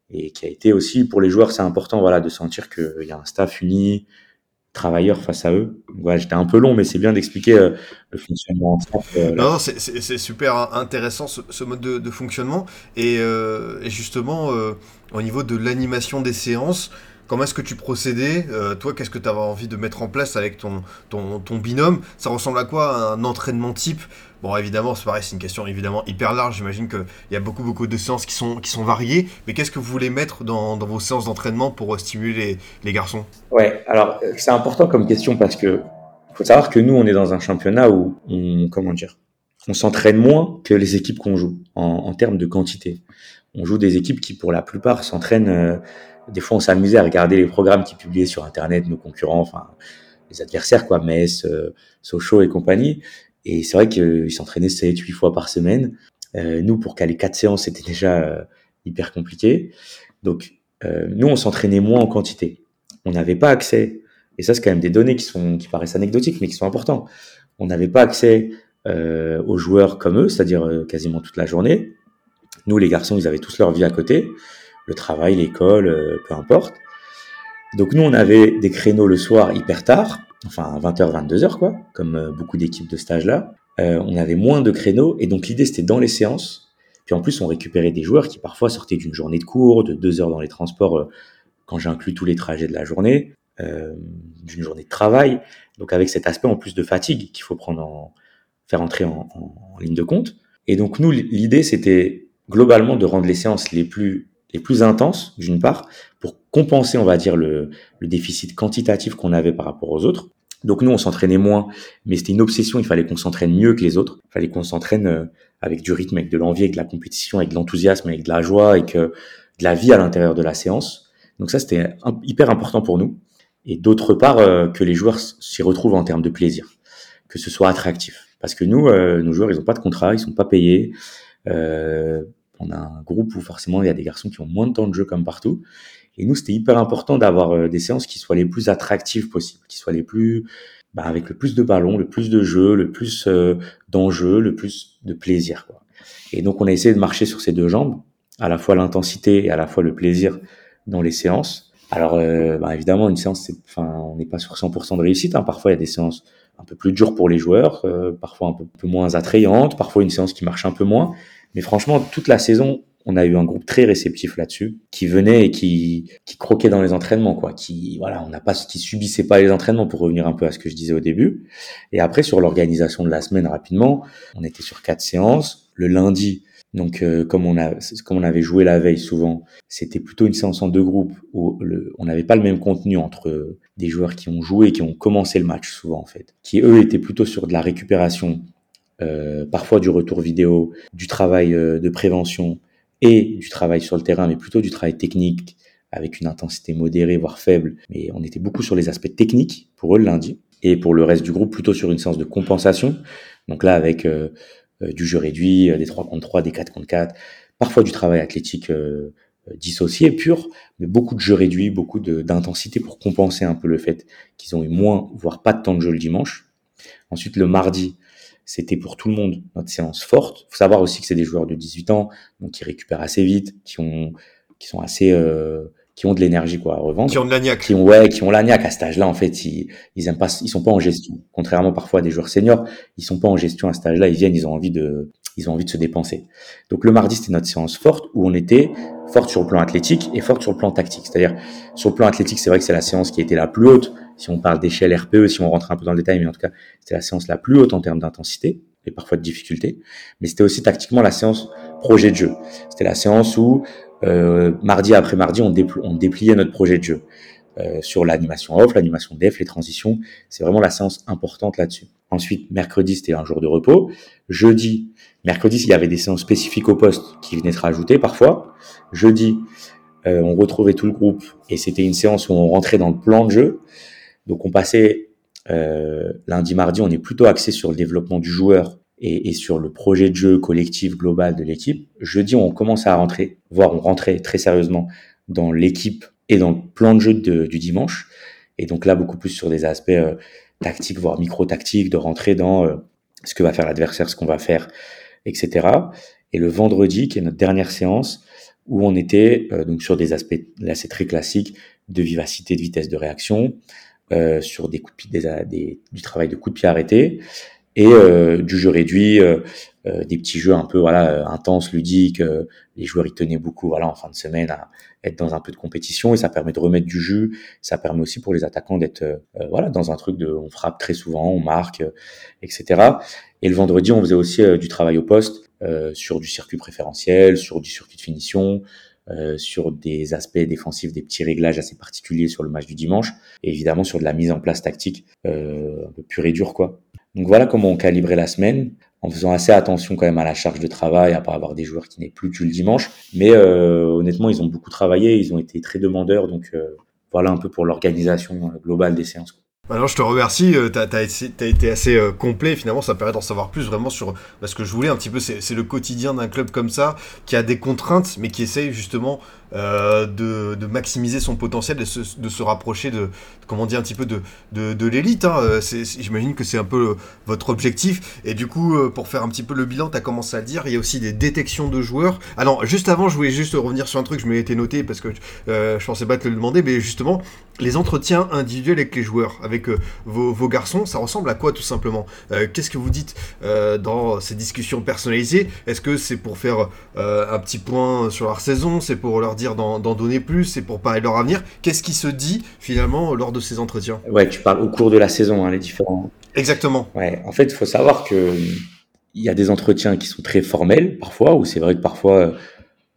Et qui a été aussi pour les joueurs, c'est important, voilà, de sentir qu'il y a un staff uni, travailleurs face à eux. Voilà, j'étais un peu long, mais c'est bien d'expliquer le fonctionnement.
Euh, non, c'est super intéressant ce, mode de, fonctionnement. Et, euh, justement, euh, au niveau de l'animation des séances, Comment est-ce que tu procédais euh, Toi, qu'est-ce que tu avais envie de mettre en place avec ton, ton, binôme? Ça ressemble à quoi un entraînement type? Bon, évidemment, c'est pareil, c'est une question évidemment hyper large. J'imagine qu'il y a beaucoup, beaucoup de séances qui sont, qui sont variées. Mais qu'est-ce que vous voulez mettre dans, dans vos séances d'entraînement pour euh, stimuler les, les garçons?
Ouais, alors euh, c'est important comme question parce que faut savoir que nous, on est dans un championnat où on, comment dire, on s'entraîne moins que les équipes qu'on joue en, en, termes de quantité. On joue des équipes qui, pour la plupart, s'entraînent. Des fois, on s'amusait à regarder les programmes qui publiaient sur Internet, nos concurrents, enfin les adversaires, quoi, Metz, euh, Sochaux et compagnie. Et c'est vrai qu'ils s'entraînaient 7, 8 fois par semaine. Euh, nous, pour caler quatre séances, c'était déjà euh, hyper compliqué. Donc, euh, nous, on s'entraînait moins en quantité. On n'avait pas accès, et ça, c'est quand même des données qui, sont, qui paraissent anecdotiques, mais qui sont importants. On n'avait pas accès euh, aux joueurs comme eux, c'est-à-dire quasiment toute la journée. Nous, les garçons, ils avaient tous leur vie à côté le travail, l'école, euh, peu importe. Donc nous, on avait des créneaux le soir hyper tard, enfin 20h, 22h quoi, comme euh, beaucoup d'équipes de stage là. Euh, on avait moins de créneaux et donc l'idée c'était dans les séances. Puis en plus, on récupérait des joueurs qui parfois sortaient d'une journée de cours, de deux heures dans les transports quand j'inclus tous les trajets de la journée, d'une journée de travail. Donc avec cet aspect en plus de fatigue qu'il faut prendre en, faire entrer en, en ligne de compte. Et donc nous, l'idée c'était globalement de rendre les séances les plus les plus intenses, d'une part, pour compenser, on va dire, le, le déficit quantitatif qu'on avait par rapport aux autres. Donc nous, on s'entraînait moins, mais c'était une obsession. Il fallait qu'on s'entraîne mieux que les autres. Il fallait qu'on s'entraîne euh, avec du rythme, avec de l'envie, avec de la compétition, avec de l'enthousiasme, avec de la joie, avec de la vie à l'intérieur de la séance. Donc ça, c'était hyper important pour nous. Et d'autre part, que les joueurs s'y retrouvent en termes de plaisir, que ce soit attractif. Parce que nous, nos joueurs, ils n'ont pas de contrat, ils sont pas payés. Euh, on a un groupe où forcément il y a des garçons qui ont moins de temps de jeu comme partout. Et nous, c'était hyper important d'avoir euh, des séances qui soient les plus attractives possibles, qui soient les plus, bah, avec le plus de ballons, le plus de jeux, le plus euh, d'enjeux, le plus de plaisir. Et donc, on a essayé de marcher sur ces deux jambes, à la fois l'intensité et à la fois le plaisir dans les séances. Alors, euh, bah, évidemment, une séance, enfin, on n'est pas sur 100% de réussite. Hein. Parfois, il y a des séances un peu plus dures pour les joueurs, parfois un peu, peu moins attrayantes, parfois une séance qui marche un peu moins. Mais franchement, toute la saison, on a eu un groupe très réceptif là-dessus, qui venait et qui, qui croquait dans les entraînements, quoi. Qui, voilà, on n'a pas, qui subissait pas les entraînements pour revenir un peu à ce que je disais au début. Et après, sur l'organisation de la semaine, rapidement, on était sur quatre séances. Le lundi, donc, euh, comme on a, comme on avait joué la veille souvent, c'était plutôt une séance en deux groupes où on n'avait pas le même contenu entre des joueurs qui ont joué et qui ont commencé le match souvent en fait, qui eux étaient plutôt sur de la récupération euh, parfois du retour vidéo, du travail euh, de prévention et du travail sur le terrain, mais plutôt du travail technique avec une intensité modérée, voire faible. Mais on était beaucoup sur les aspects techniques pour eux le lundi. Et pour le reste du groupe, plutôt sur une séance de compensation. Donc là, avec euh, du jeu réduit, des 3 contre 3, des 4 contre 4, parfois du travail athlétique dissocié, pur, mais beaucoup de jeux réduits, beaucoup d'intensité pour compenser un peu le fait qu'ils ont eu moins, voire pas de temps de jeu le dimanche. Ensuite, le mardi, c'était pour tout le monde notre séance forte. faut savoir aussi que c'est des joueurs de 18 ans, donc qui récupèrent assez vite, qui ont, qui sont assez, euh, qui ont de l'énergie quoi à revendre.
Qui ont de l'agnac.
Qui ont ouais, qui ont l'agnac à cet âge-là en fait, ils, ils aiment pas, ils sont pas en gestion. Contrairement parfois à des joueurs seniors, ils sont pas en gestion à cet âge-là. Ils viennent, ils ont envie de, ils ont envie de se dépenser. Donc le mardi c'était notre séance forte où on était forte sur le plan athlétique et forte sur le plan tactique. C'est-à-dire sur le plan athlétique, c'est vrai que c'est la séance qui était la plus haute si on parle d'échelle RPE, si on rentre un peu dans le détail, mais en tout cas, c'était la séance la plus haute en termes d'intensité et parfois de difficulté. Mais c'était aussi tactiquement la séance projet de jeu. C'était la séance où mardi après mardi, on, on, dépliait notre projet de jeu euh, sur l'animation off, l'animation def, les transitions. C'est vraiment la séance importante là-dessus. Ensuite, mercredi, c'était un jour de repos. Jeudi, mercredi, il y avait des séances spécifiques au poste qui venaient se rajouter parfois. Jeudi, euh, on retrouvait tout le groupe et c'était une séance où on rentrait dans le plan de jeu. Donc on passait euh, lundi, mardi, on est plutôt axé sur le développement du joueur et, et, sur le projet de jeu collectif global de l'équipe. Jeudi, on commence à rentrer, voire on rentrait très sérieusement dans l'équipe et dans le plan de jeu du dimanche. Et donc là, beaucoup plus sur des aspects euh, tactiques, voire micro-tactiques, de rentrer dans euh, ce que va faire l'adversaire, ce qu'on va faire, etc. Et le vendredi, qui est notre dernière séance, où on était euh, donc sur des aspects, là c'est très classique, de vivacité, de vitesse de réaction, sur des coups de pied, des, du travail de coups de pied arrêtés et euh, du jeu réduit, euh, euh, des petits jeux un peu voilà intenses, ludiques. les joueurs y tenaient beaucoup voilà en fin de semaine à être dans un peu de compétition et ça permet de remettre du jus. Ça permet aussi pour les attaquants d'être voilà dans un truc de on frappe très souvent, on marque, etc. Et le vendredi on faisait aussi du travail au poste sur du circuit préférentiel, sur du circuit de finition, euh, sur des aspects défensifs, des petits réglages assez particuliers sur le match du dimanche, et évidemment sur de la mise en place tactique euh, un peu pure et dure quoi. Donc voilà comment on calibrait la semaine, en faisant assez attention quand même à la charge de travail, à pas avoir des joueurs qui n'aient plus que le dimanche. Mais euh, honnêtement, ils ont beaucoup travaillé, ils ont été très demandeurs, donc euh, voilà un peu pour l'organisation globale des séances.
Alors je te remercie, tu as, été assez complet, finalement ça permet d'en savoir plus vraiment sur ce que je voulais un petit peu, c'est le quotidien d'un club comme ça, qui a des contraintes, mais qui essaye justement euh, de, de, maximiser son potentiel, de se, de se rapprocher de, comment dire, un petit peu de, de, de l'élite. Hein. J'imagine que c'est un peu votre objectif. Et du coup, euh, pour faire un petit peu le bilan, tu as commencé à le dire, il y a aussi des détections de joueurs. Ah non, juste avant, je voulais juste revenir sur un truc, je m'étais noté parce que euh, je pensais pas te le demander, mais justement, les entretiens individuels avec les joueurs, avec euh, vos, vos, garçons, ça ressemble à quoi tout simplement? Qu'est-ce que vous dites dans ces discussions personnalisées? Est-ce que c'est pour faire un petit point sur leur saison? C'est pour leur dire d'en donner plus et pour parler de leur avenir. Qu'est-ce qui se dit finalement lors de ces entretiens?
Ouais, tu parles au cours de la saison, hein, les différents.
Exactement.
Ouais, en fait, il faut savoir que il y a des entretiens qui sont très formels parfois, où c'est vrai que parfois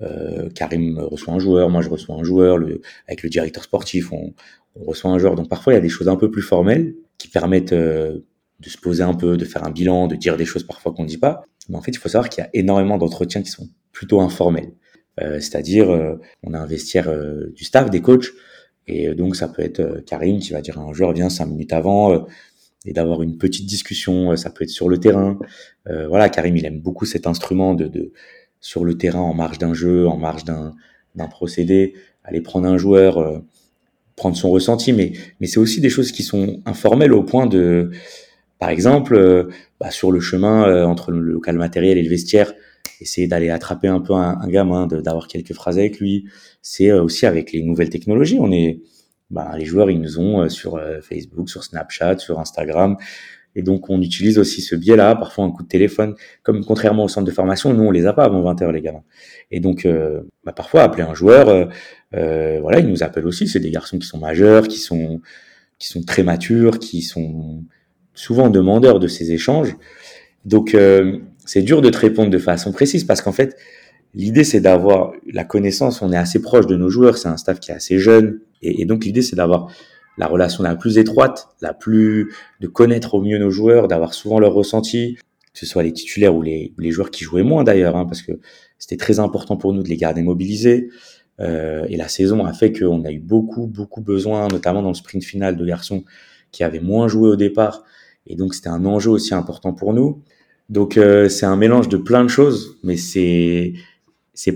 euh, Karim reçoit un joueur, moi je reçois un joueur, le, avec le directeur sportif, on, on reçoit un joueur. Donc parfois il y a des choses un peu plus formelles qui permettent de se poser un peu, de faire un bilan, de dire des choses parfois qu'on ne dit pas. Mais en fait, il faut savoir qu'il y a énormément d'entretiens qui sont plutôt informels. C'est-à-dire, on a un vestiaire du staff, des coachs, et donc ça peut être Karim qui va dire à un joueur, viens cinq minutes avant, et d'avoir une petite discussion. Ça peut être sur le terrain. voilà, Karim, il aime beaucoup cet instrument de, de sur le terrain, en marge d'un jeu, en marge d'un d'un procédé, aller prendre un joueur, euh, prendre son ressenti, mais, mais c'est aussi des choses qui sont informelles au point de, par exemple, euh, bah, sur le chemin euh, entre le local matériel et le vestiaire, essayer d'aller attraper un peu un, gamin, d'avoir quelques phrases avec lui. C'est aussi avec les nouvelles technologies. On est, bah, les joueurs, ils nous ont sur Facebook, sur Snapchat, sur Instagram. Et donc, on utilise aussi ce biais-là, parfois un coup de téléphone. Comme contrairement au centre de formation, nous, on les a pas avant 20h, les gamins. Et donc, euh, bah, parfois, appeler un joueur, euh, euh, voilà, ils nous appellent aussi. C'est des garçons qui sont majeurs, qui sont, qui sont très matures, qui sont souvent demandeurs de ces échanges. Donc, c'est dur de te répondre de façon précise parce qu'en fait, l'idée, c'est d'avoir la connaissance. On est assez proche de nos joueurs. C'est un staff qui est assez jeune. Et, donc, l'idée, c'est d'avoir la relation la plus étroite, la plus de connaître au mieux nos joueurs, d'avoir souvent leur ressenti, que ce soit les titulaires ou les, les joueurs qui jouaient moins d'ailleurs, hein, parce que c'était très important pour nous de les garder mobilisés. Euh, et la saison a fait qu'on a eu beaucoup, beaucoup besoin, notamment dans le sprint final de garçons qui avaient moins joué au départ. Et donc c'était un enjeu aussi important pour nous. Donc euh, c'est un mélange de plein de choses, mais c'est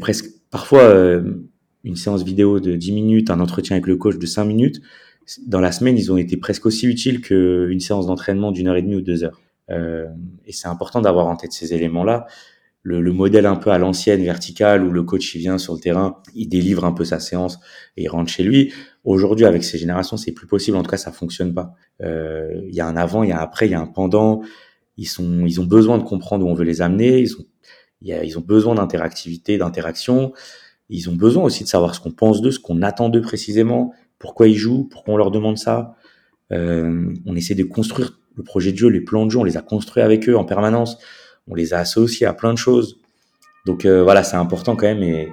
presque parfois euh, une séance vidéo de 10 minutes, un entretien avec le coach de 5 minutes dans la semaine, ils ont été presque aussi utiles qu'une séance d'entraînement d'une heure et demie ou deux heures. Euh, et c'est important d'avoir en tête ces éléments-là. Le, le, modèle un peu à l'ancienne, vertical, où le coach il vient sur le terrain, il délivre un peu sa séance et il rentre chez lui. Aujourd'hui, avec ces générations, c'est plus possible. En tout cas, ça fonctionne pas. Euh, il y a un avant, il y a un après, il y a un pendant. Ils sont, ils ont besoin de comprendre où on veut les amener. Ils ont, il y a, ils ont besoin d'interactivité, d'interaction. Ils ont besoin aussi de savoir ce qu'on pense d'eux, ce qu'on attend d'eux précisément pourquoi ils jouent, pourquoi on leur demande ça. Euh, on essaie de construire le projet de jeu, les plans de jeu, on les a construits avec eux en permanence. On les a associés à plein de choses. Donc euh, voilà, c'est important quand même et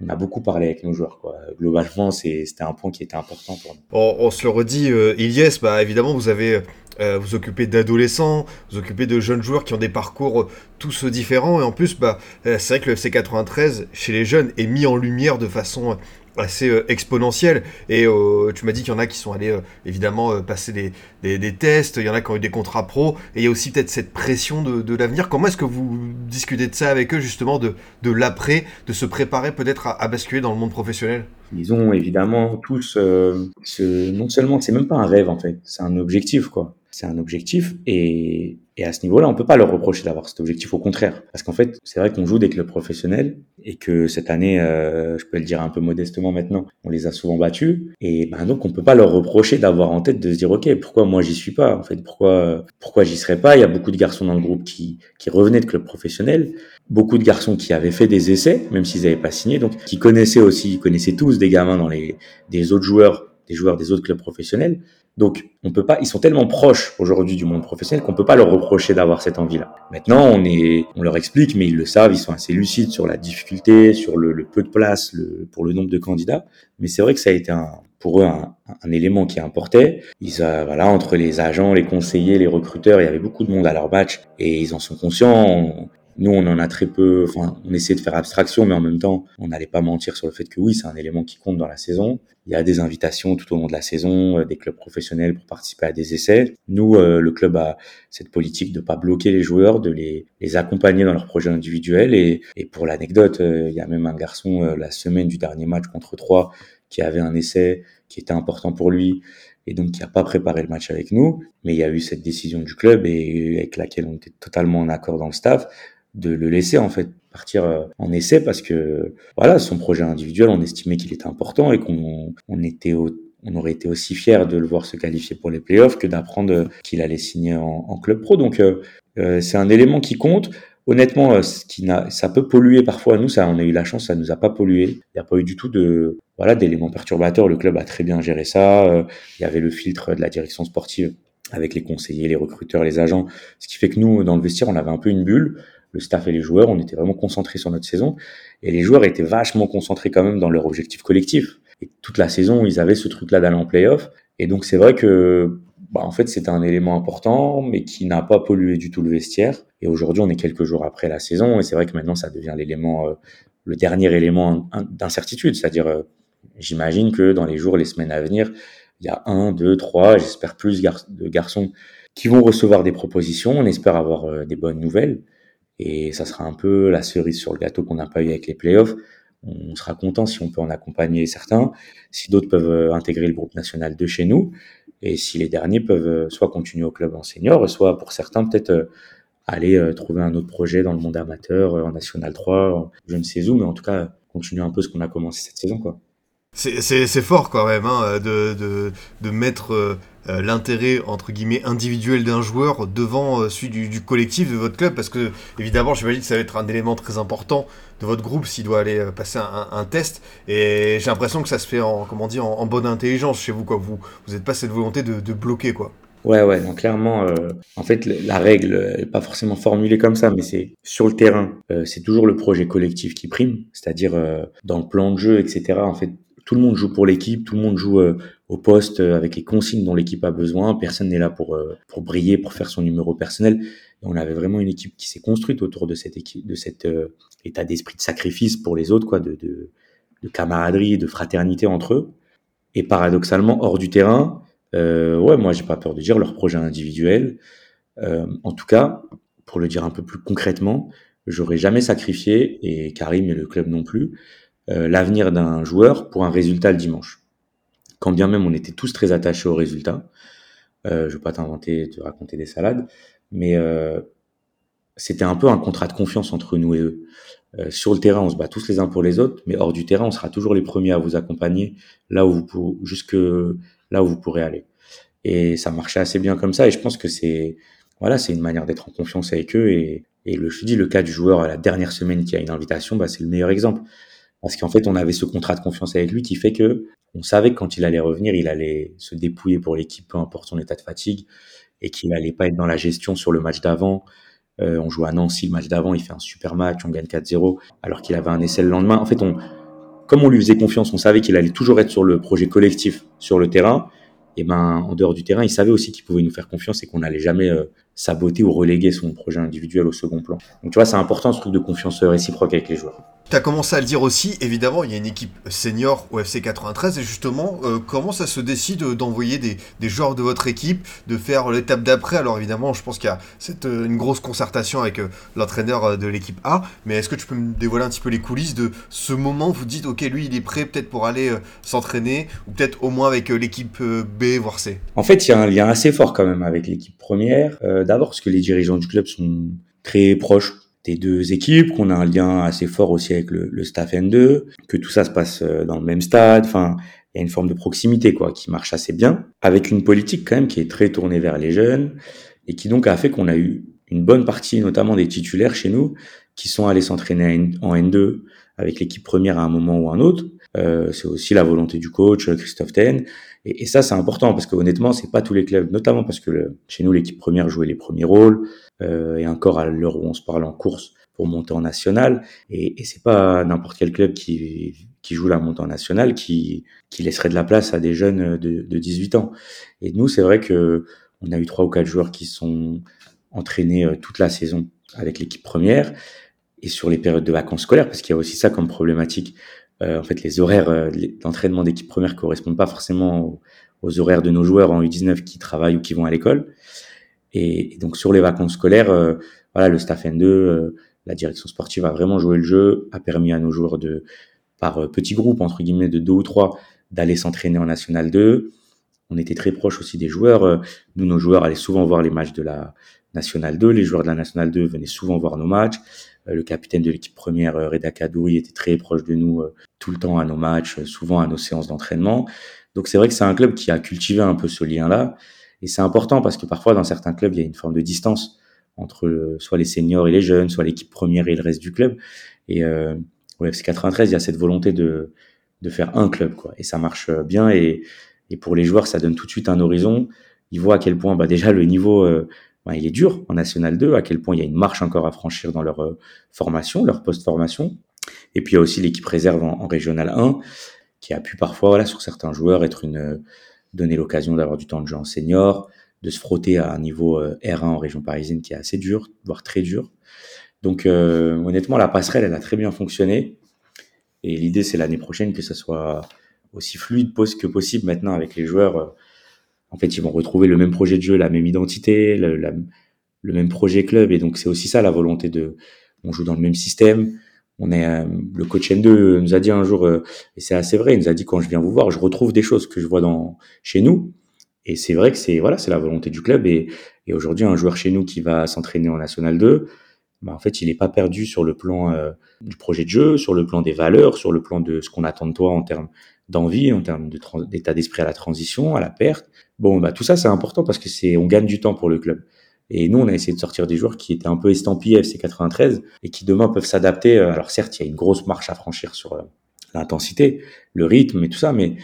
on a beaucoup parlé avec nos joueurs. Quoi. Globalement, c'était un point qui était important pour nous.
On, se le redit, euh, Ilyes, bah, évidemment, vous avez euh, vous occupez d'adolescents, vous occupez de jeunes joueurs qui ont des parcours tous différents. Et en plus, bah, c'est vrai que le FC 93, chez les jeunes, est mis en lumière de façon assez euh, exponentielle. Et euh, tu m'as dit qu'il y en a qui sont allés euh, évidemment passer des, des, tests, il y en a qui ont eu des contrats pro, et il y a aussi peut-être cette pression de, de l'avenir. Comment est-ce que vous discutez de ça avec eux, justement, de, de l'après, de se préparer peut-être à, basculer dans le monde professionnel?
Ils ont évidemment tous, ce, non seulement, c'est même pas un rêve en fait, c'est un objectif quoi. C'est un objectif et et à ce niveau-là, on peut pas leur reprocher d'avoir cet objectif, au contraire. Parce qu'en fait, c'est vrai qu'on joue des clubs professionnels et que cette année, euh, je peux le dire un peu modestement maintenant, on les a souvent battus. Et ben donc, on peut pas leur reprocher d'avoir en tête de se dire, ok, pourquoi moi j'y suis pas En fait, pourquoi pourquoi j'y serais pas? Il y a beaucoup de garçons dans le groupe qui qui revenaient de clubs professionnels, beaucoup de garçons qui avaient fait des essais, même s'ils n'avaient pas signé, donc qui connaissaient aussi, connaissaient tous des gamins dans les des autres joueurs des joueurs des autres clubs professionnels. Donc, on peut pas, ils sont tellement proches aujourd'hui du monde professionnel qu'on peut pas leur reprocher d'avoir cette envie-là. Maintenant, on est, on leur explique, mais ils le savent, ils sont assez lucides sur la difficulté, sur le, peu de place, pour le nombre de candidats. Mais c'est vrai que ça a été un, pour eux un, élément qui importait. Ils, euh, voilà, entre les agents, les conseillers, les recruteurs, il y avait beaucoup de monde à leur match et ils en sont conscients. Nous, on en a très peu, enfin, on essaie de faire abstraction, mais en même temps, on n'allait pas mentir sur le fait que oui, c'est un élément qui compte dans la saison. Il y a des invitations tout au long de la saison, euh, des clubs professionnels pour participer à des essais. Nous, euh, le club a cette politique de pas bloquer les joueurs, de les, les accompagner dans leurs projets individuels. Et, et pour l'anecdote, euh, il y a même un garçon la semaine du dernier match contre Troyes qui avait un essai qui était important pour lui et donc qui n'a pas préparé le match avec nous. Mais il y a eu cette décision du club et avec laquelle on était totalement en accord dans le staff de le laisser en fait partir euh, en essai parce que voilà son projet individuel on estimait qu'il était important et qu'on on était on aurait été aussi fier de le voir se qualifier pour les playoffs que d'apprendre qu'il allait signer en, club pro. Donc euh, euh, c'est un élément qui compte. Honnêtement ce qui ça peut polluer parfois. Nous ça on a eu la chance ça nous a pas pollué. Il n'y a pas eu du tout de voilà d'éléments perturbateurs. Le club a très bien géré ça. Il y avait le filtre de la direction sportive avec les conseillers, les recruteurs, les agents, ce qui fait que nous, dans le vestiaire, on avait un peu une bulle le staff et les joueurs, on était vraiment concentrés sur notre saison. Et les joueurs étaient vachement concentrés quand même dans leur objectif collectif. Et toute la saison, ils avaient ce truc-là d'aller en playoff. Et donc, c'est vrai que bah, en fait, c'était un élément important, mais qui n'a pas pollué du tout le vestiaire. Et aujourd'hui, on est quelques jours après la saison, et c'est vrai que maintenant, ça devient l'élément, euh, le dernier élément d'incertitude. C'est-à-dire, euh, j'imagine que dans les jours, les semaines à venir, il y a un, deux, trois, j'espère plus de garçons qui vont recevoir des propositions. On espère avoir euh, des bonnes nouvelles. Et ça sera un peu la cerise sur le gâteau qu'on n'a pas eu avec les playoffs. On sera content si on peut en accompagner certains, si d'autres peuvent intégrer le groupe national de chez nous et si les derniers peuvent euh, soit continuer au club en senior, soit pour certains peut-être euh, aller euh, trouver un autre projet dans le monde amateur, en National 3, je ne sais où, mais en tout cas continuer un peu ce qu'on a commencé cette saison. quoi.
C'est fort quand même hein, de, de, de, mettre euh, l'intérêt entre guillemets individuel d'un joueur devant euh, celui du, collectif de votre club. Parce que évidemment j'imagine que ça va être un élément très important de votre groupe s'il doit aller euh, passer un, test. Et j'ai l'impression que ça se fait en comment dire en, bonne intelligence chez vous quoi. Vous vous n'êtes pas cette volonté de, bloquer quoi.
Ouais, ouais, donc clairement, en fait, la règle n'est pas forcément formulée comme ça, mais c'est sur le terrain, c'est toujours le projet collectif qui prime, c'est-à-dire dans le plan de jeu, etc. En fait, tout le monde joue pour l'équipe, tout le monde joue euh, au poste euh, avec les consignes dont l'équipe a besoin. Personne n'est là pour euh, pour briller, pour faire son numéro personnel. Et on avait vraiment une équipe qui s'est construite autour de cette de cet état d'esprit de sacrifice pour les autres, quoi, de, de, de camaraderie, de fraternité entre eux. Et paradoxalement, hors du terrain, euh, ouais, moi j'ai pas peur de dire leur projet individuel. en tout cas, pour le dire un peu plus concrètement, j'aurais jamais sacrifié et Karim et le club non plus l'avenir d'un joueur pour un résultat le dimanche. Quand bien même on était tous très attachés au résultat, euh, je vais pas t'inventer, te raconter des salades, mais euh, c'était un peu un contrat de confiance entre nous et eux. Euh, sur le terrain, on se bat tous les uns pour les autres, mais hors du terrain, on sera toujours les premiers à vous accompagner là où vous jusque là où vous pourrez aller. Et ça marchait assez bien comme ça. Et je pense que c'est voilà, c'est une manière d'être en confiance avec eux. Et, et le, je dis le cas du joueur à la dernière semaine qui a une invitation, bah, c'est le meilleur exemple. Parce qu'en fait, on avait ce contrat de confiance avec lui qui fait que on savait que quand il allait revenir, il allait se dépouiller pour l'équipe, peu importe son état de fatigue, et qu'il allait pas être dans la gestion sur le match d'avant. Euh, on joue à Nancy le match d'avant, il fait un super match, on gagne 4-0, alors qu'il avait un essai le lendemain. En fait, on, comme on lui faisait confiance, on savait qu'il allait toujours être sur le projet collectif sur le terrain. Et ben, en dehors du terrain, il savait aussi qu'il pouvait nous faire confiance et qu'on n'allait jamais euh, saboter ou reléguer son projet individuel au second plan. Donc tu vois, c'est important ce truc de confiance réciproque avec les joueurs.
Tu as commencé à le dire aussi, évidemment, il y a une équipe senior au FC 93, et justement, euh, comment ça se décide d'envoyer des, joueurs de votre équipe, de faire l'étape d'après? Alors évidemment, je pense qu'il y a euh, une grosse concertation avec euh, l'entraîneur de l'équipe A, mais est-ce que tu peux me dévoiler un petit peu les coulisses de ce moment où vous dites, ok, lui, il est prêt peut-être pour aller s'entraîner, ou peut-être au moins avec l'équipe B, voire C?
En fait, il y a un lien assez fort quand même avec l'équipe première, d'abord parce que les dirigeants du club sont très proches des deux équipes, qu'on a un lien assez fort aussi avec le, le, staff N2, que tout ça se passe euh, dans le même stade. Enfin, il y a une forme de proximité quoi qui marche assez bien, avec une politique quand même qui est très tournée vers les jeunes et qui donc a fait qu'on a eu une bonne partie, notamment des titulaires chez nous, qui sont allés s'entraîner en N2 avec l'équipe première à un moment ou un autre. Euh, c'est aussi la volonté du coach Christophe Ten. Et, ça, c'est important parce que honnêtement, c'est pas tous les clubs, notamment parce que le, chez nous, l'équipe première jouait les premiers rôles euh, et encore à l'heure où on se parle en course pour monter en national. Et, et c'est pas n'importe quel club qui, qui joue la montée en national qui, qui laisserait de la place à des jeunes de, de 18 ans. Et nous, c'est vrai que on a eu trois ou quatre joueurs qui sont entraînés euh, toute la saison avec l'équipe première et sur les périodes de vacances scolaires, parce qu'il y a aussi ça comme problématique. Euh, en fait, les horaires euh, d'entraînement d'équipe première correspondent pas forcément aux, horaires de nos joueurs en U19 qui travaillent ou qui vont à l'école. Et, donc sur les vacances scolaires, euh, voilà, le staff N2, euh, la direction sportive a vraiment joué le jeu, a permis à nos joueurs de, par petits groupes entre guillemets de deux ou trois, d'aller s'entraîner en National 2. On était très proche aussi des joueurs. Nous, nos joueurs allaient souvent voir les matchs de la National 2. Les joueurs de la National 2 venaient souvent voir nos matchs. Le capitaine de l'équipe première, Reda Kadouri, était très proche de nous tout le temps à nos matchs, souvent à nos séances d'entraînement. Donc c'est vrai que c'est un club qui a cultivé un peu ce lien-là. Et c'est important parce que parfois, dans certains clubs, il y a une forme de distance entre soit les seniors et les jeunes, soit l'équipe première et le reste du club. Et euh, au FC 93, il y a cette volonté de, de faire un club, quoi. Et ça marche bien. Et, et pour les joueurs, ça donne tout de suite un horizon. Ils voient à quel point, bah, déjà, le niveau, euh, il est dur en National 2, à quel point il y a une marche encore à franchir dans leur euh, formation, leur post-formation. Et puis, il y a aussi l'équipe réserve en, Régional 1, qui a pu parfois, sur certains joueurs, être une donner l'occasion d'avoir du temps de jeu en senior, de se frotter à un niveau euh, R1 en région parisienne qui est assez dur, voire très dur. Donc euh, honnêtement, la passerelle, elle a très bien fonctionné. Et l'idée, c'est l'année prochaine que ça soit aussi fluide que possible maintenant avec les joueurs. En fait, ils vont retrouver le même projet de jeu, la même identité, le, même projet club. Et donc, c'est aussi ça la volonté de. On joue dans le même système. On est euh, le coach N2 nous a dit un jour, euh, et c'est assez vrai, il nous a dit quand je viens vous voir, je retrouve des choses que je vois dans chez nous. Et c'est vrai que c'est voilà, c'est la volonté du club. Et, et aujourd'hui, un joueur chez nous qui va s'entraîner en National 2, bah, en fait, il n'est pas perdu sur le plan euh, du projet de jeu, sur le plan des valeurs, sur le plan de ce qu'on attend de toi en termes d'envie, en termes d'état d'esprit à la transition, à la perte. Bon, bah tout ça, c'est important parce que c'est on gagne du temps pour le club. Et nous, on a essayé de sortir des joueurs qui étaient un peu estampillés FC 93 et qui demain peuvent s'adapter. Euh, alors certes, il y a une grosse marche à franchir sur euh, l'intensité, le rythme et tout ça, mais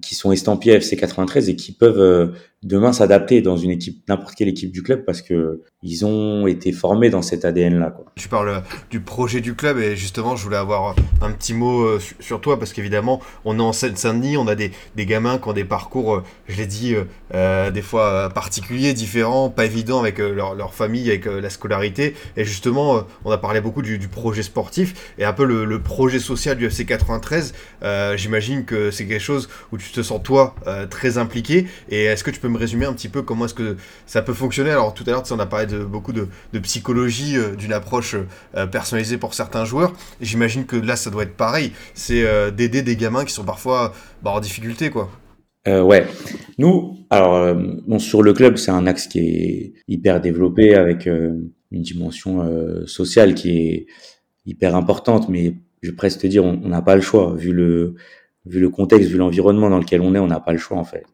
qui sont estampillés FC 93 et qui peuvent euh, demain s'adapter dans une équipe, n'importe quelle équipe du club parce que ils ont été formés dans cet ADN là. Quoi.
Tu parles du projet du club et justement je voulais avoir un petit mot euh, sur toi parce qu'évidemment on est en Seine-Saint-Denis, on a des, des, gamins qui ont des parcours, euh, je l'ai dit, euh, des fois particuliers, différents, pas évidents avec leur, famille, avec la scolarité et justement on a parlé beaucoup du, projet sportif et un peu le, le projet social du FC 93. J'imagine que c'est quelque chose où tu te sens toi très impliqué et est-ce que tu peux me résumer un petit peu comment est-ce que ça peut fonctionner Alors tout à l'heure, on a parlé de beaucoup de, psychologie, euh, d'une approche euh, personnalisée pour certains joueurs. J'imagine que là, ça doit être pareil. C'est euh, d'aider des gamins qui sont parfois bah, en difficulté, quoi.
ouais, nous, alors sur le club, c'est un axe qui est hyper développé avec une dimension sociale qui est hyper importante, mais je vais presque te dire, on n'a pas le choix vu le contexte, vu l'environnement dans lequel on est, on n'a pas le choix en fait.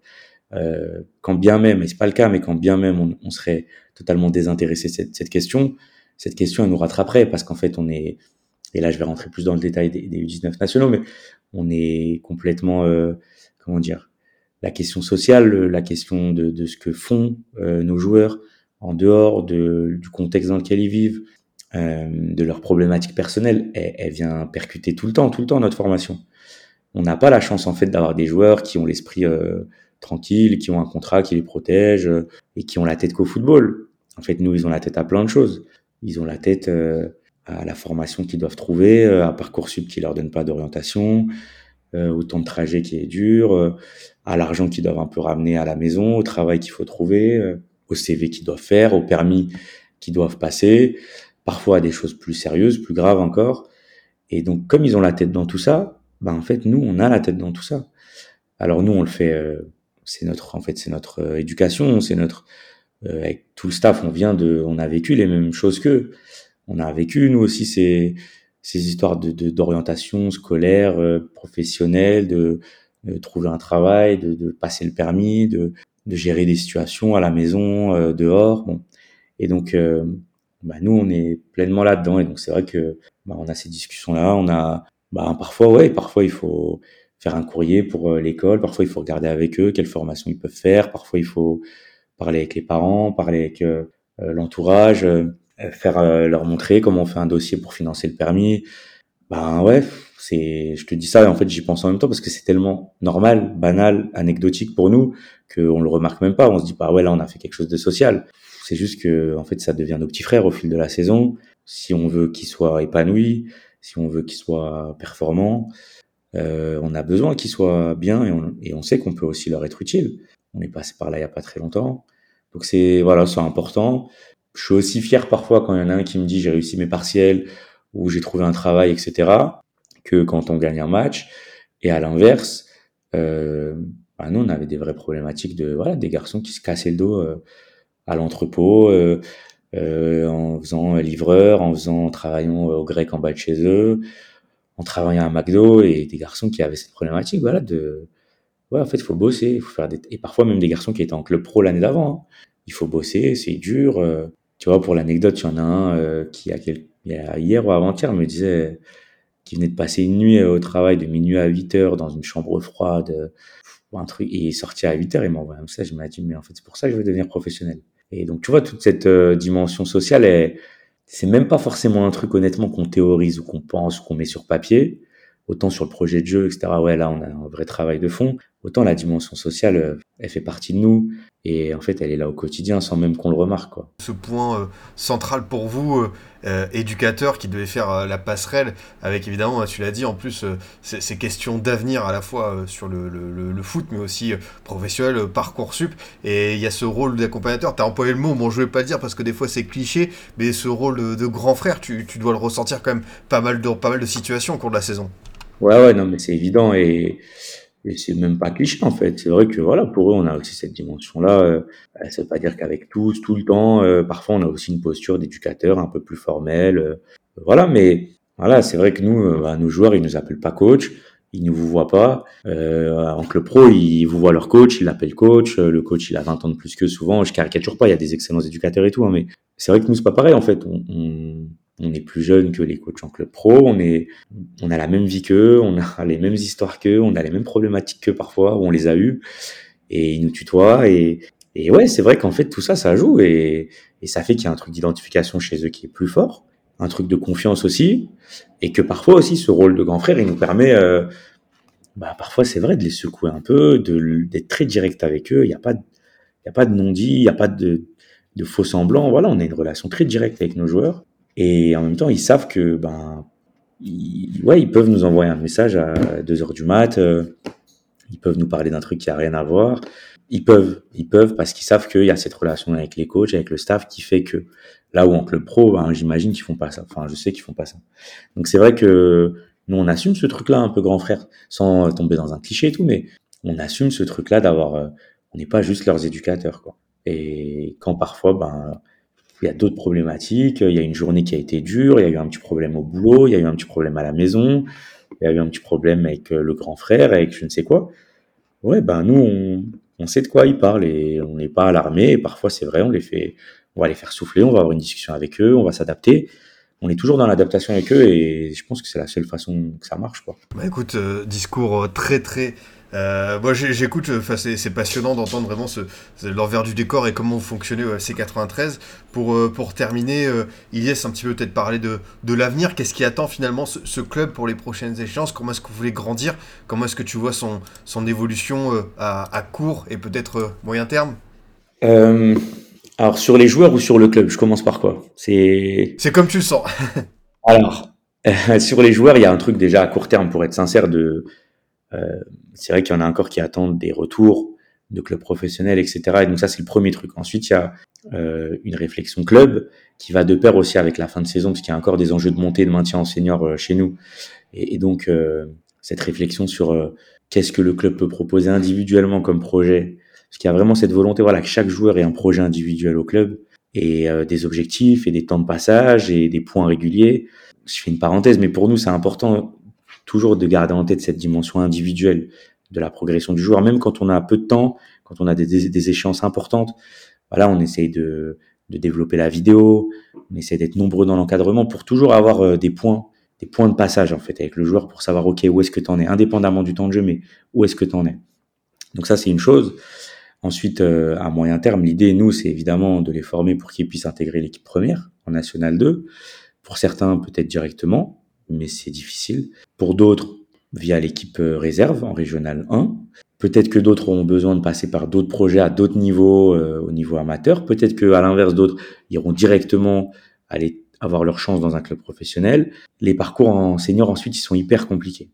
Euh, quand bien même, et c'est pas le cas, mais quand bien même on, on serait totalement désintéressé de cette, cette, question, cette question elle nous rattraperait parce qu'en fait on est, et là je vais rentrer plus dans le détail des, des U19 nationaux, mais on est complètement, euh, comment dire, la question sociale, la question de, de ce que font euh, nos joueurs en dehors de, du contexte dans lequel ils vivent, euh, de leurs problématiques personnelles, elle, elle, vient percuter tout le temps, tout le temps notre formation. On n'a pas la chance en fait d'avoir des joueurs qui ont l'esprit euh, tranquilles, qui ont un contrat qui les protège euh, et qui ont la tête qu'au football. En fait, nous, ils ont la tête à plein de choses. Ils ont la tête euh, à la formation qu'ils doivent trouver, euh, à Parcoursup qui leur donne pas d'orientation, au temps de trajet qui est dur, à l'argent qu'ils doivent un peu ramener à la maison, au travail qu'il faut trouver, au CV qu'ils doivent faire, au permis qu'ils doivent passer, parfois à des choses plus sérieuses, plus graves encore. Et donc, comme ils ont la tête dans tout ça, ben en fait, nous, on a la tête dans tout ça. Alors nous, on le fait c'est notre en fait c'est notre euh, éducation, c'est notre euh, avec tout le staff, on vient de, on a vécu les mêmes choses qu'eux. On a vécu nous aussi ces ces histoires de d'orientation scolaire, euh, professionnelle, de, de, trouver un travail, de, de, passer le permis, de, de gérer des situations à la maison, euh, dehors. Bon. Et donc, euh, bah, nous, on est pleinement là-dedans. Et donc, c'est vrai que bah, on a ces discussions-là. On a, bah, parfois, ouais, parfois il faut, faire un courrier pour euh, l'école. Parfois, il faut regarder avec eux quelle formation ils peuvent faire. Parfois, il faut parler avec les parents, parler avec euh, euh, l'entourage, faire leur montrer comment on fait un dossier pour financer le permis. Ben ouais, c'est, je te dis ça, en fait, j'y pense en même temps parce que c'est tellement normal, banal, anecdotique pour nous qu'on le remarque même pas. On se dit pas, ouais, là, on a fait quelque chose de social. C'est juste que, en fait, ça devient nos petits frères au fil de la saison. Si on veut qu'ils soient épanouis, si on veut qu'ils soient performants, euh, on a besoin qu'ils soient bien et on, et on sait qu'on peut aussi leur être utile. On est passé par là il y a pas très longtemps. Donc c'est voilà, c'est important. Je suis aussi fier parfois quand il y en a un qui me dit j'ai réussi mes partiels ou j'ai trouvé un travail, etc. que quand on gagne un match. Et à l'inverse, euh, bah nous on avait des vraies problématiques de voilà des garçons qui se cassaient le dos euh, à l'entrepôt. Euh, euh, en faisant livreur, en faisant en travaillant au grec en bas de chez eux, en travaillant à McDo et des garçons qui avaient cette problématique, voilà, de, ouais, en fait, il faut bosser, il faut faire des, et parfois même des garçons qui étaient en club pro l'année d'avant. Hein. Il faut bosser, c'est dur. Euh. tu vois, pour l'anecdote, il y en a un euh, qui, a, quel... hier ou avant-hier, me disait qu'il venait de passer une nuit au travail de minuit à 8 heures dans une chambre froide, un truc, et il sorti à 8 heures, il m'a envoyé un message, il m'a dit, mais en fait, c'est pour ça que je veux devenir professionnel. Et donc, tu vois, toute cette euh, dimension sociale est, c'est même pas forcément un truc honnêtement qu'on théorise ou qu'on pense ou qu'on met sur papier. Autant sur le projet de jeu, etc. Ouais, là, on a un vrai travail de fond. Autant la dimension sociale, euh, elle fait partie de nous et en fait, elle est là au quotidien sans même qu'on le remarque. Quoi.
Ce point euh, central pour vous, euh, euh, éducateur, qui devait faire la passerelle avec évidemment, tu l'as dit, en plus ces, ces questions d'avenir à la fois sur le, le, le, le foot, mais aussi professionnel, parcours sup, et il y a ce rôle d'accompagnateur. Tu as employé le mot, bon, je vais pas le dire parce que des fois c'est cliché, mais ce rôle de, de grand frère, tu, tu, dois le ressentir quand même pas mal de, pas mal de situations au cours de la saison.
Ouais, ouais, non, mais c'est évident et et c'est même pas cliché en fait. C'est vrai que voilà, pour eux, on a aussi cette dimension-là. Euh, ça veut pas dire qu'avec tous, tout le temps, euh, parfois on a aussi une posture d'éducateur un peu plus formelle. Euh, voilà, mais voilà, c'est vrai que nous, bah, nos joueurs, ils nous appellent pas coach, ils ne vous voient pas. En club pro, ils vous voient leur coach, ils l'appellent coach. Le coach, il a 20 ans de plus que souvent. Je caricature pas, il y a des excellents éducateurs et tout, hein, mais c'est vrai que nous, c'est pas pareil en fait. On est plus jeune que les coachs en club pro, on est, on a la même vie qu'eux, on a les mêmes histoires qu'eux, on a les mêmes problématiques qu'eux parfois, où on les a eues, et ils nous tutoient, et, et ouais, c'est vrai qu'en fait, tout ça, ça joue, et, et ça fait qu'il y a un truc d'identification chez eux qui est plus fort, un truc de confiance aussi, et que parfois aussi, ce rôle de grand frère, il nous permet, euh, bah, parfois, c'est vrai, de les secouer un peu, de, d'être très direct avec eux, il n'y a pas de, il y a pas de non-dit, il n'y a pas de, de faux semblants, voilà, on a une relation très directe avec nos joueurs, et en même temps, ils savent que, ben, ouais, ils peuvent nous envoyer un message à 2 heures du mat. Euh, ils peuvent nous parler d'un truc qui a rien à voir. Ils peuvent, ils peuvent parce qu'ils savent qu'il y a cette relation avec les coachs, avec le staff, qui fait que là où en club pro, ben, j'imagine qu'ils font pas ça. Enfin, je sais qu'ils font pas ça. Donc c'est vrai que nous on assume ce truc-là un peu grand frère, sans tomber dans un cliché et tout, mais on assume ce truc-là d'avoir, euh, on n'est pas juste leurs éducateurs, quoi. Et quand parfois, ben il y a d'autres problématiques. Il y a une journée qui a été dure. Il y a eu un petit problème au boulot. Il y a eu un petit problème à la maison. Il y a eu un petit problème avec le grand frère, avec je ne sais quoi. Ouais, ben nous, on, on sait de quoi ils parlent et on n'est pas alarmé. Parfois, c'est vrai, on les fait, on va les faire souffler. On va avoir une discussion avec eux. On va s'adapter. On est toujours dans l'adaptation avec eux et je pense que c'est la seule façon que ça marche, quoi.
Bah écoute, euh, discours très très euh, moi j'écoute, enfin c'est passionnant d'entendre vraiment ce, l'envers du décor et comment au FC 93. Pour, euh, pour terminer, euh, Ilyes un petit peu peut-être parler de, de l'avenir. Qu'est-ce qui attend finalement ce, ce, club pour les prochaines échéances? Comment est-ce que vous voulez grandir? Comment est-ce que tu vois son, son évolution euh, à, à, court et peut-être euh, moyen terme?
Alors sur les joueurs ou sur le club? Je commence par quoi? C'est
comme tu le sens.
alors sur les joueurs, il y a un truc déjà à court terme pour être sincère de euh, c'est vrai qu'il y en a encore qui attendent des retours de clubs professionnels, etc. Et donc ça, c'est le premier truc. Ensuite, il y a euh, une réflexion club qui va de pair aussi avec la fin de saison, parce qu'il y a encore des enjeux de montée, de maintien en senior euh, chez nous. Et, et donc, euh, cette réflexion sur euh, qu'est-ce que le club peut proposer individuellement comme projet, parce qu'il y a vraiment cette volonté, voilà, que chaque joueur ait un projet individuel au club et euh, des objectifs et des temps de passage et des points réguliers. Je fais une parenthèse, mais pour nous, c'est important toujours de garder en tête cette dimension individuelle de la progression du joueur, même quand on a peu de temps, quand on a des, échéances importantes. Voilà, on essaye de, de, développer la vidéo, on essaie d'être nombreux dans l'encadrement pour toujours avoir euh, des points, des points de passage en fait avec le joueur pour savoir ok où est-ce que tu en es, indépendamment du temps de jeu, mais où est-ce que tu en es? Donc ça c'est une chose. Ensuite, euh, à moyen terme, l'idée, nous, c'est évidemment de les former pour qu'ils puissent intégrer l'équipe première en National 2. Pour certains, peut-être directement, mais c'est difficile. Pour d'autres, via l'équipe euh, réserve en régional 1. Peut-être que d'autres auront besoin de passer par d'autres projets à d'autres niveaux, euh, au niveau amateur. Peut-être que à l'inverse, d'autres iront directement aller avoir leur chance dans un club professionnel. Les parcours en senior ensuite, ils sont hyper compliqués.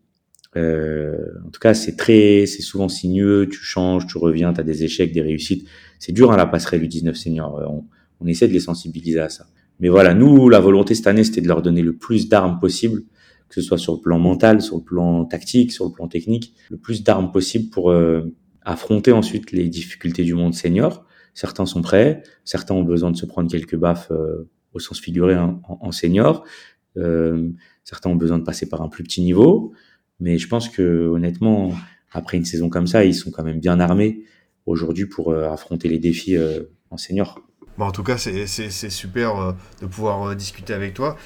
Euh, en tout cas, c'est très, c'est souvent sinueux. Tu changes, tu reviens, tu as des échecs, des réussites. C'est dur à hein, la passerelle du 19 senior. On, on essaie de les sensibiliser à ça. Mais voilà, nous, la volonté cette année, c'était de leur donner le plus d'armes possible, que ce soit sur le plan mental, sur le plan tactique, sur le plan technique, le plus d'armes possible pour euh, affronter ensuite les difficultés du monde senior. Certains sont prêts, certains ont besoin de se prendre quelques baffes euh, au sens figuré en, en, senior, euh, certains ont besoin de passer par un plus petit niveau, mais je pense que honnêtement, après une saison comme ça, ils sont quand même bien armés aujourd'hui pour affronter les défis en senior.
Bon, en tout cas, c'est super euh, de pouvoir euh, discuter avec toi.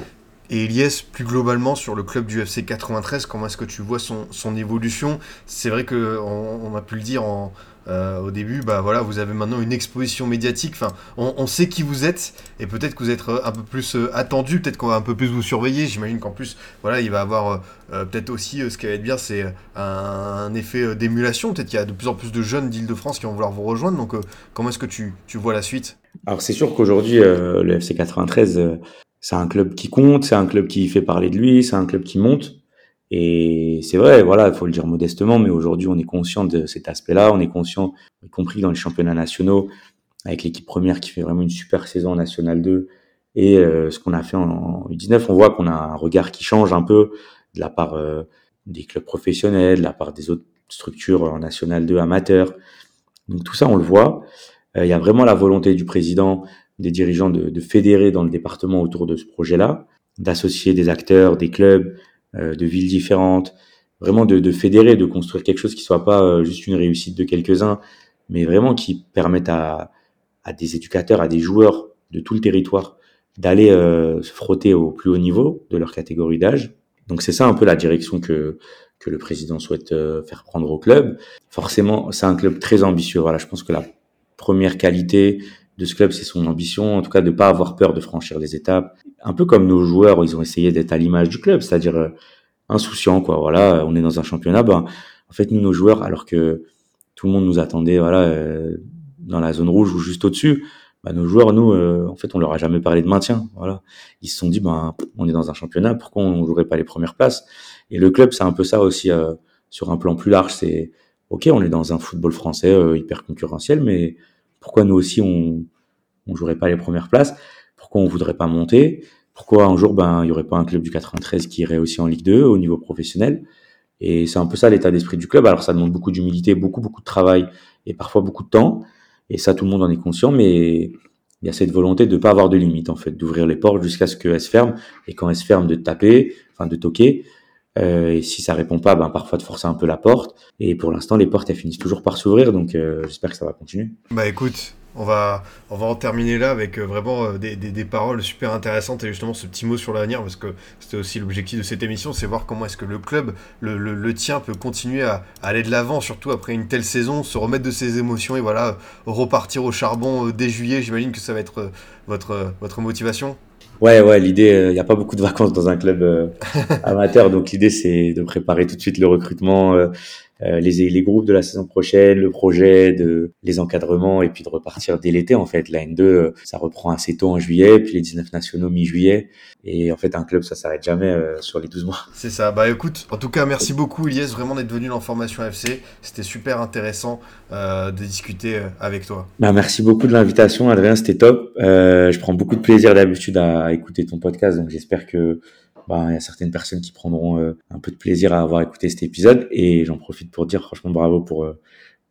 Et Elias, plus globalement sur le club du FC 93, comment est-ce que tu vois son, son évolution? C'est vrai qu'on on a pu le dire en, euh, au début, bah voilà, vous avez maintenant une exposition médiatique. Enfin, on, sait qui vous êtes et peut-être que vous êtes un peu plus attendu, peut-être qu'on va un peu plus vous surveiller. J'imagine qu'en plus, voilà, il va avoir peut-être aussi ce qui va être bien, c'est un, effet d'émulation. Peut-être qu'il y a de plus en plus de jeunes d'Île-de-France qui vont vouloir vous rejoindre. Donc, comment est-ce que tu, tu vois la suite?
Alors, c'est sûr qu'aujourd'hui, le FC 93 c'est un club qui compte, c'est un club qui fait parler de lui, c'est un club qui monte. Et c'est vrai, voilà, il faut le dire modestement, mais aujourd'hui, on est conscient de cet aspect-là. On est conscient, y compris dans les championnats nationaux, avec l'équipe première qui fait vraiment une super saison en National 2 et euh, ce qu'on a fait en, U19, on voit qu'on a un regard qui change un peu de la part euh, des clubs professionnels, de la part des autres structures en National 2 amateurs. Donc tout ça, on le voit. Euh, il y a vraiment la volonté du président des dirigeants de, de, fédérer dans le département autour de ce projet-là, d'associer des acteurs, des clubs, de villes différentes, vraiment de, de, fédérer, de construire quelque chose qui soit pas euh, juste une réussite de quelques-uns, mais vraiment qui permette à, à, des éducateurs, à des joueurs de tout le territoire d'aller euh, se frotter au plus haut niveau de leur catégorie d'âge. Donc c'est ça un peu la direction que que le président souhaite faire prendre au club. Forcément, c'est un club très ambitieux. Voilà, je pense que la première qualité, de ce club, c'est son ambition, en tout cas de pas avoir peur de franchir les étapes. Un peu comme nos joueurs, ils ont essayé d'être à l'image du club, c'est-à-dire euh, insouciant, quoi. Voilà, on est dans un championnat, ben, en fait, nous, nos joueurs, alors que tout le monde nous attendait, voilà, euh, dans la zone rouge ou juste au-dessus, ben, nos joueurs, nous, euh, en fait, on leur a jamais parlé de maintien, voilà. Ils se sont dit, ben, on est dans un championnat, pourquoi on jouerait pas les premières places? Et le club, c'est un peu ça aussi sur un plan plus large. C'est, ok, on est dans un football français hyper concurrentiel, mais pourquoi nous aussi on on jouerait pas les premières places? Pourquoi on voudrait pas monter? Pourquoi un jour ben il y aurait pas un club du 93 qui irait aussi en Ligue 2 au niveau professionnel? Et c'est un peu ça l'état d'esprit du club. Alors ça demande beaucoup d'humilité, beaucoup beaucoup de travail et parfois beaucoup de temps. Et ça tout le monde en est conscient, mais il y a cette volonté de pas avoir de limite en fait, d'ouvrir les portes jusqu'à ce qu'elles se ferment et quand elles se ferment de taper, enfin de toquer. Euh, et si ça répond pas, ben parfois de forcer un peu la porte. Et pour l'instant, les portes elles finissent toujours par s'ouvrir, donc euh, j'espère que ça va continuer.
Bah écoute, on va, on va en terminer là avec euh, vraiment euh, des, des, paroles super intéressantes et justement ce petit mot sur l'avenir parce que c'était aussi l'objectif de cette émission, c'est voir comment est-ce que le club, le, le, tien, peut continuer à, aller de l'avant, surtout après une telle saison, se remettre de ses émotions et voilà, repartir au charbon dès juillet. J'imagine que ça va être votre, votre motivation.
Ouais, ouais, l'idée, il n'y a pas beaucoup de vacances dans un club amateur, donc l'idée c'est de préparer tout de suite le recrutement, euh, les, les groupes de la saison prochaine, le projet, de, les encadrements et puis de repartir dès l'été en fait. La N2, euh, ça reprend assez tôt en juillet, puis les 19 nationaux mi-juillet. Et en fait, un club, ça s'arrête jamais euh, sur les 12 mois.
C'est ça. Bah écoute, en tout cas, merci beaucoup Ilyes vraiment d'être venu dans Formation FC. C'était super intéressant euh, de discuter avec toi.
Bah, merci beaucoup de l'invitation, Adrien. C'était top. Euh, je prends beaucoup de plaisir d'habitude à, à écouter ton podcast, donc j'espère que bah, il y a certaines personnes qui prendront euh, un peu de plaisir à avoir écouté cet épisode. Et j'en profite pour dire franchement bravo pour euh,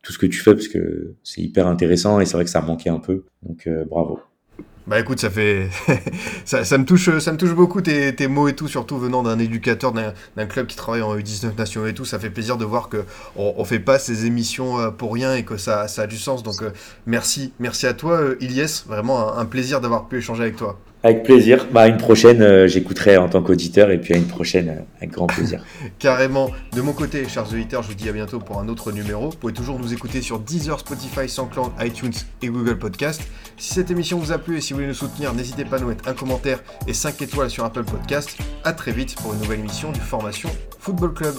tout ce que tu fais parce que c'est hyper intéressant et c'est vrai que ça manquait un peu. Donc euh, bravo.
Bah écoute, ça fait, ça, me touche, ça me touche beaucoup tes, tes mots et tout, surtout venant d'un éducateur d'un club qui travaille en U19 nationaux et tout. Ça fait plaisir de voir que on fait pas ces émissions pour rien et que ça, ça a du sens. Donc merci, merci à toi, Ilyes. Vraiment un plaisir d'avoir pu échanger avec toi.
Avec plaisir. Bah, une prochaine, euh, j'écouterai en tant qu'auditeur et puis à une prochaine, euh, avec grand plaisir.
Carrément. De mon côté, chers auditeurs, je vous dis à bientôt pour un autre numéro. Vous pouvez toujours nous écouter sur Deezer, Spotify, SoundCloud, iTunes et Google Podcast. Si cette émission vous a plu et si vous voulez nous soutenir, n'hésitez pas à nous mettre un commentaire et 5 étoiles sur Apple Podcast. À très vite pour une nouvelle émission du Formation Football Club.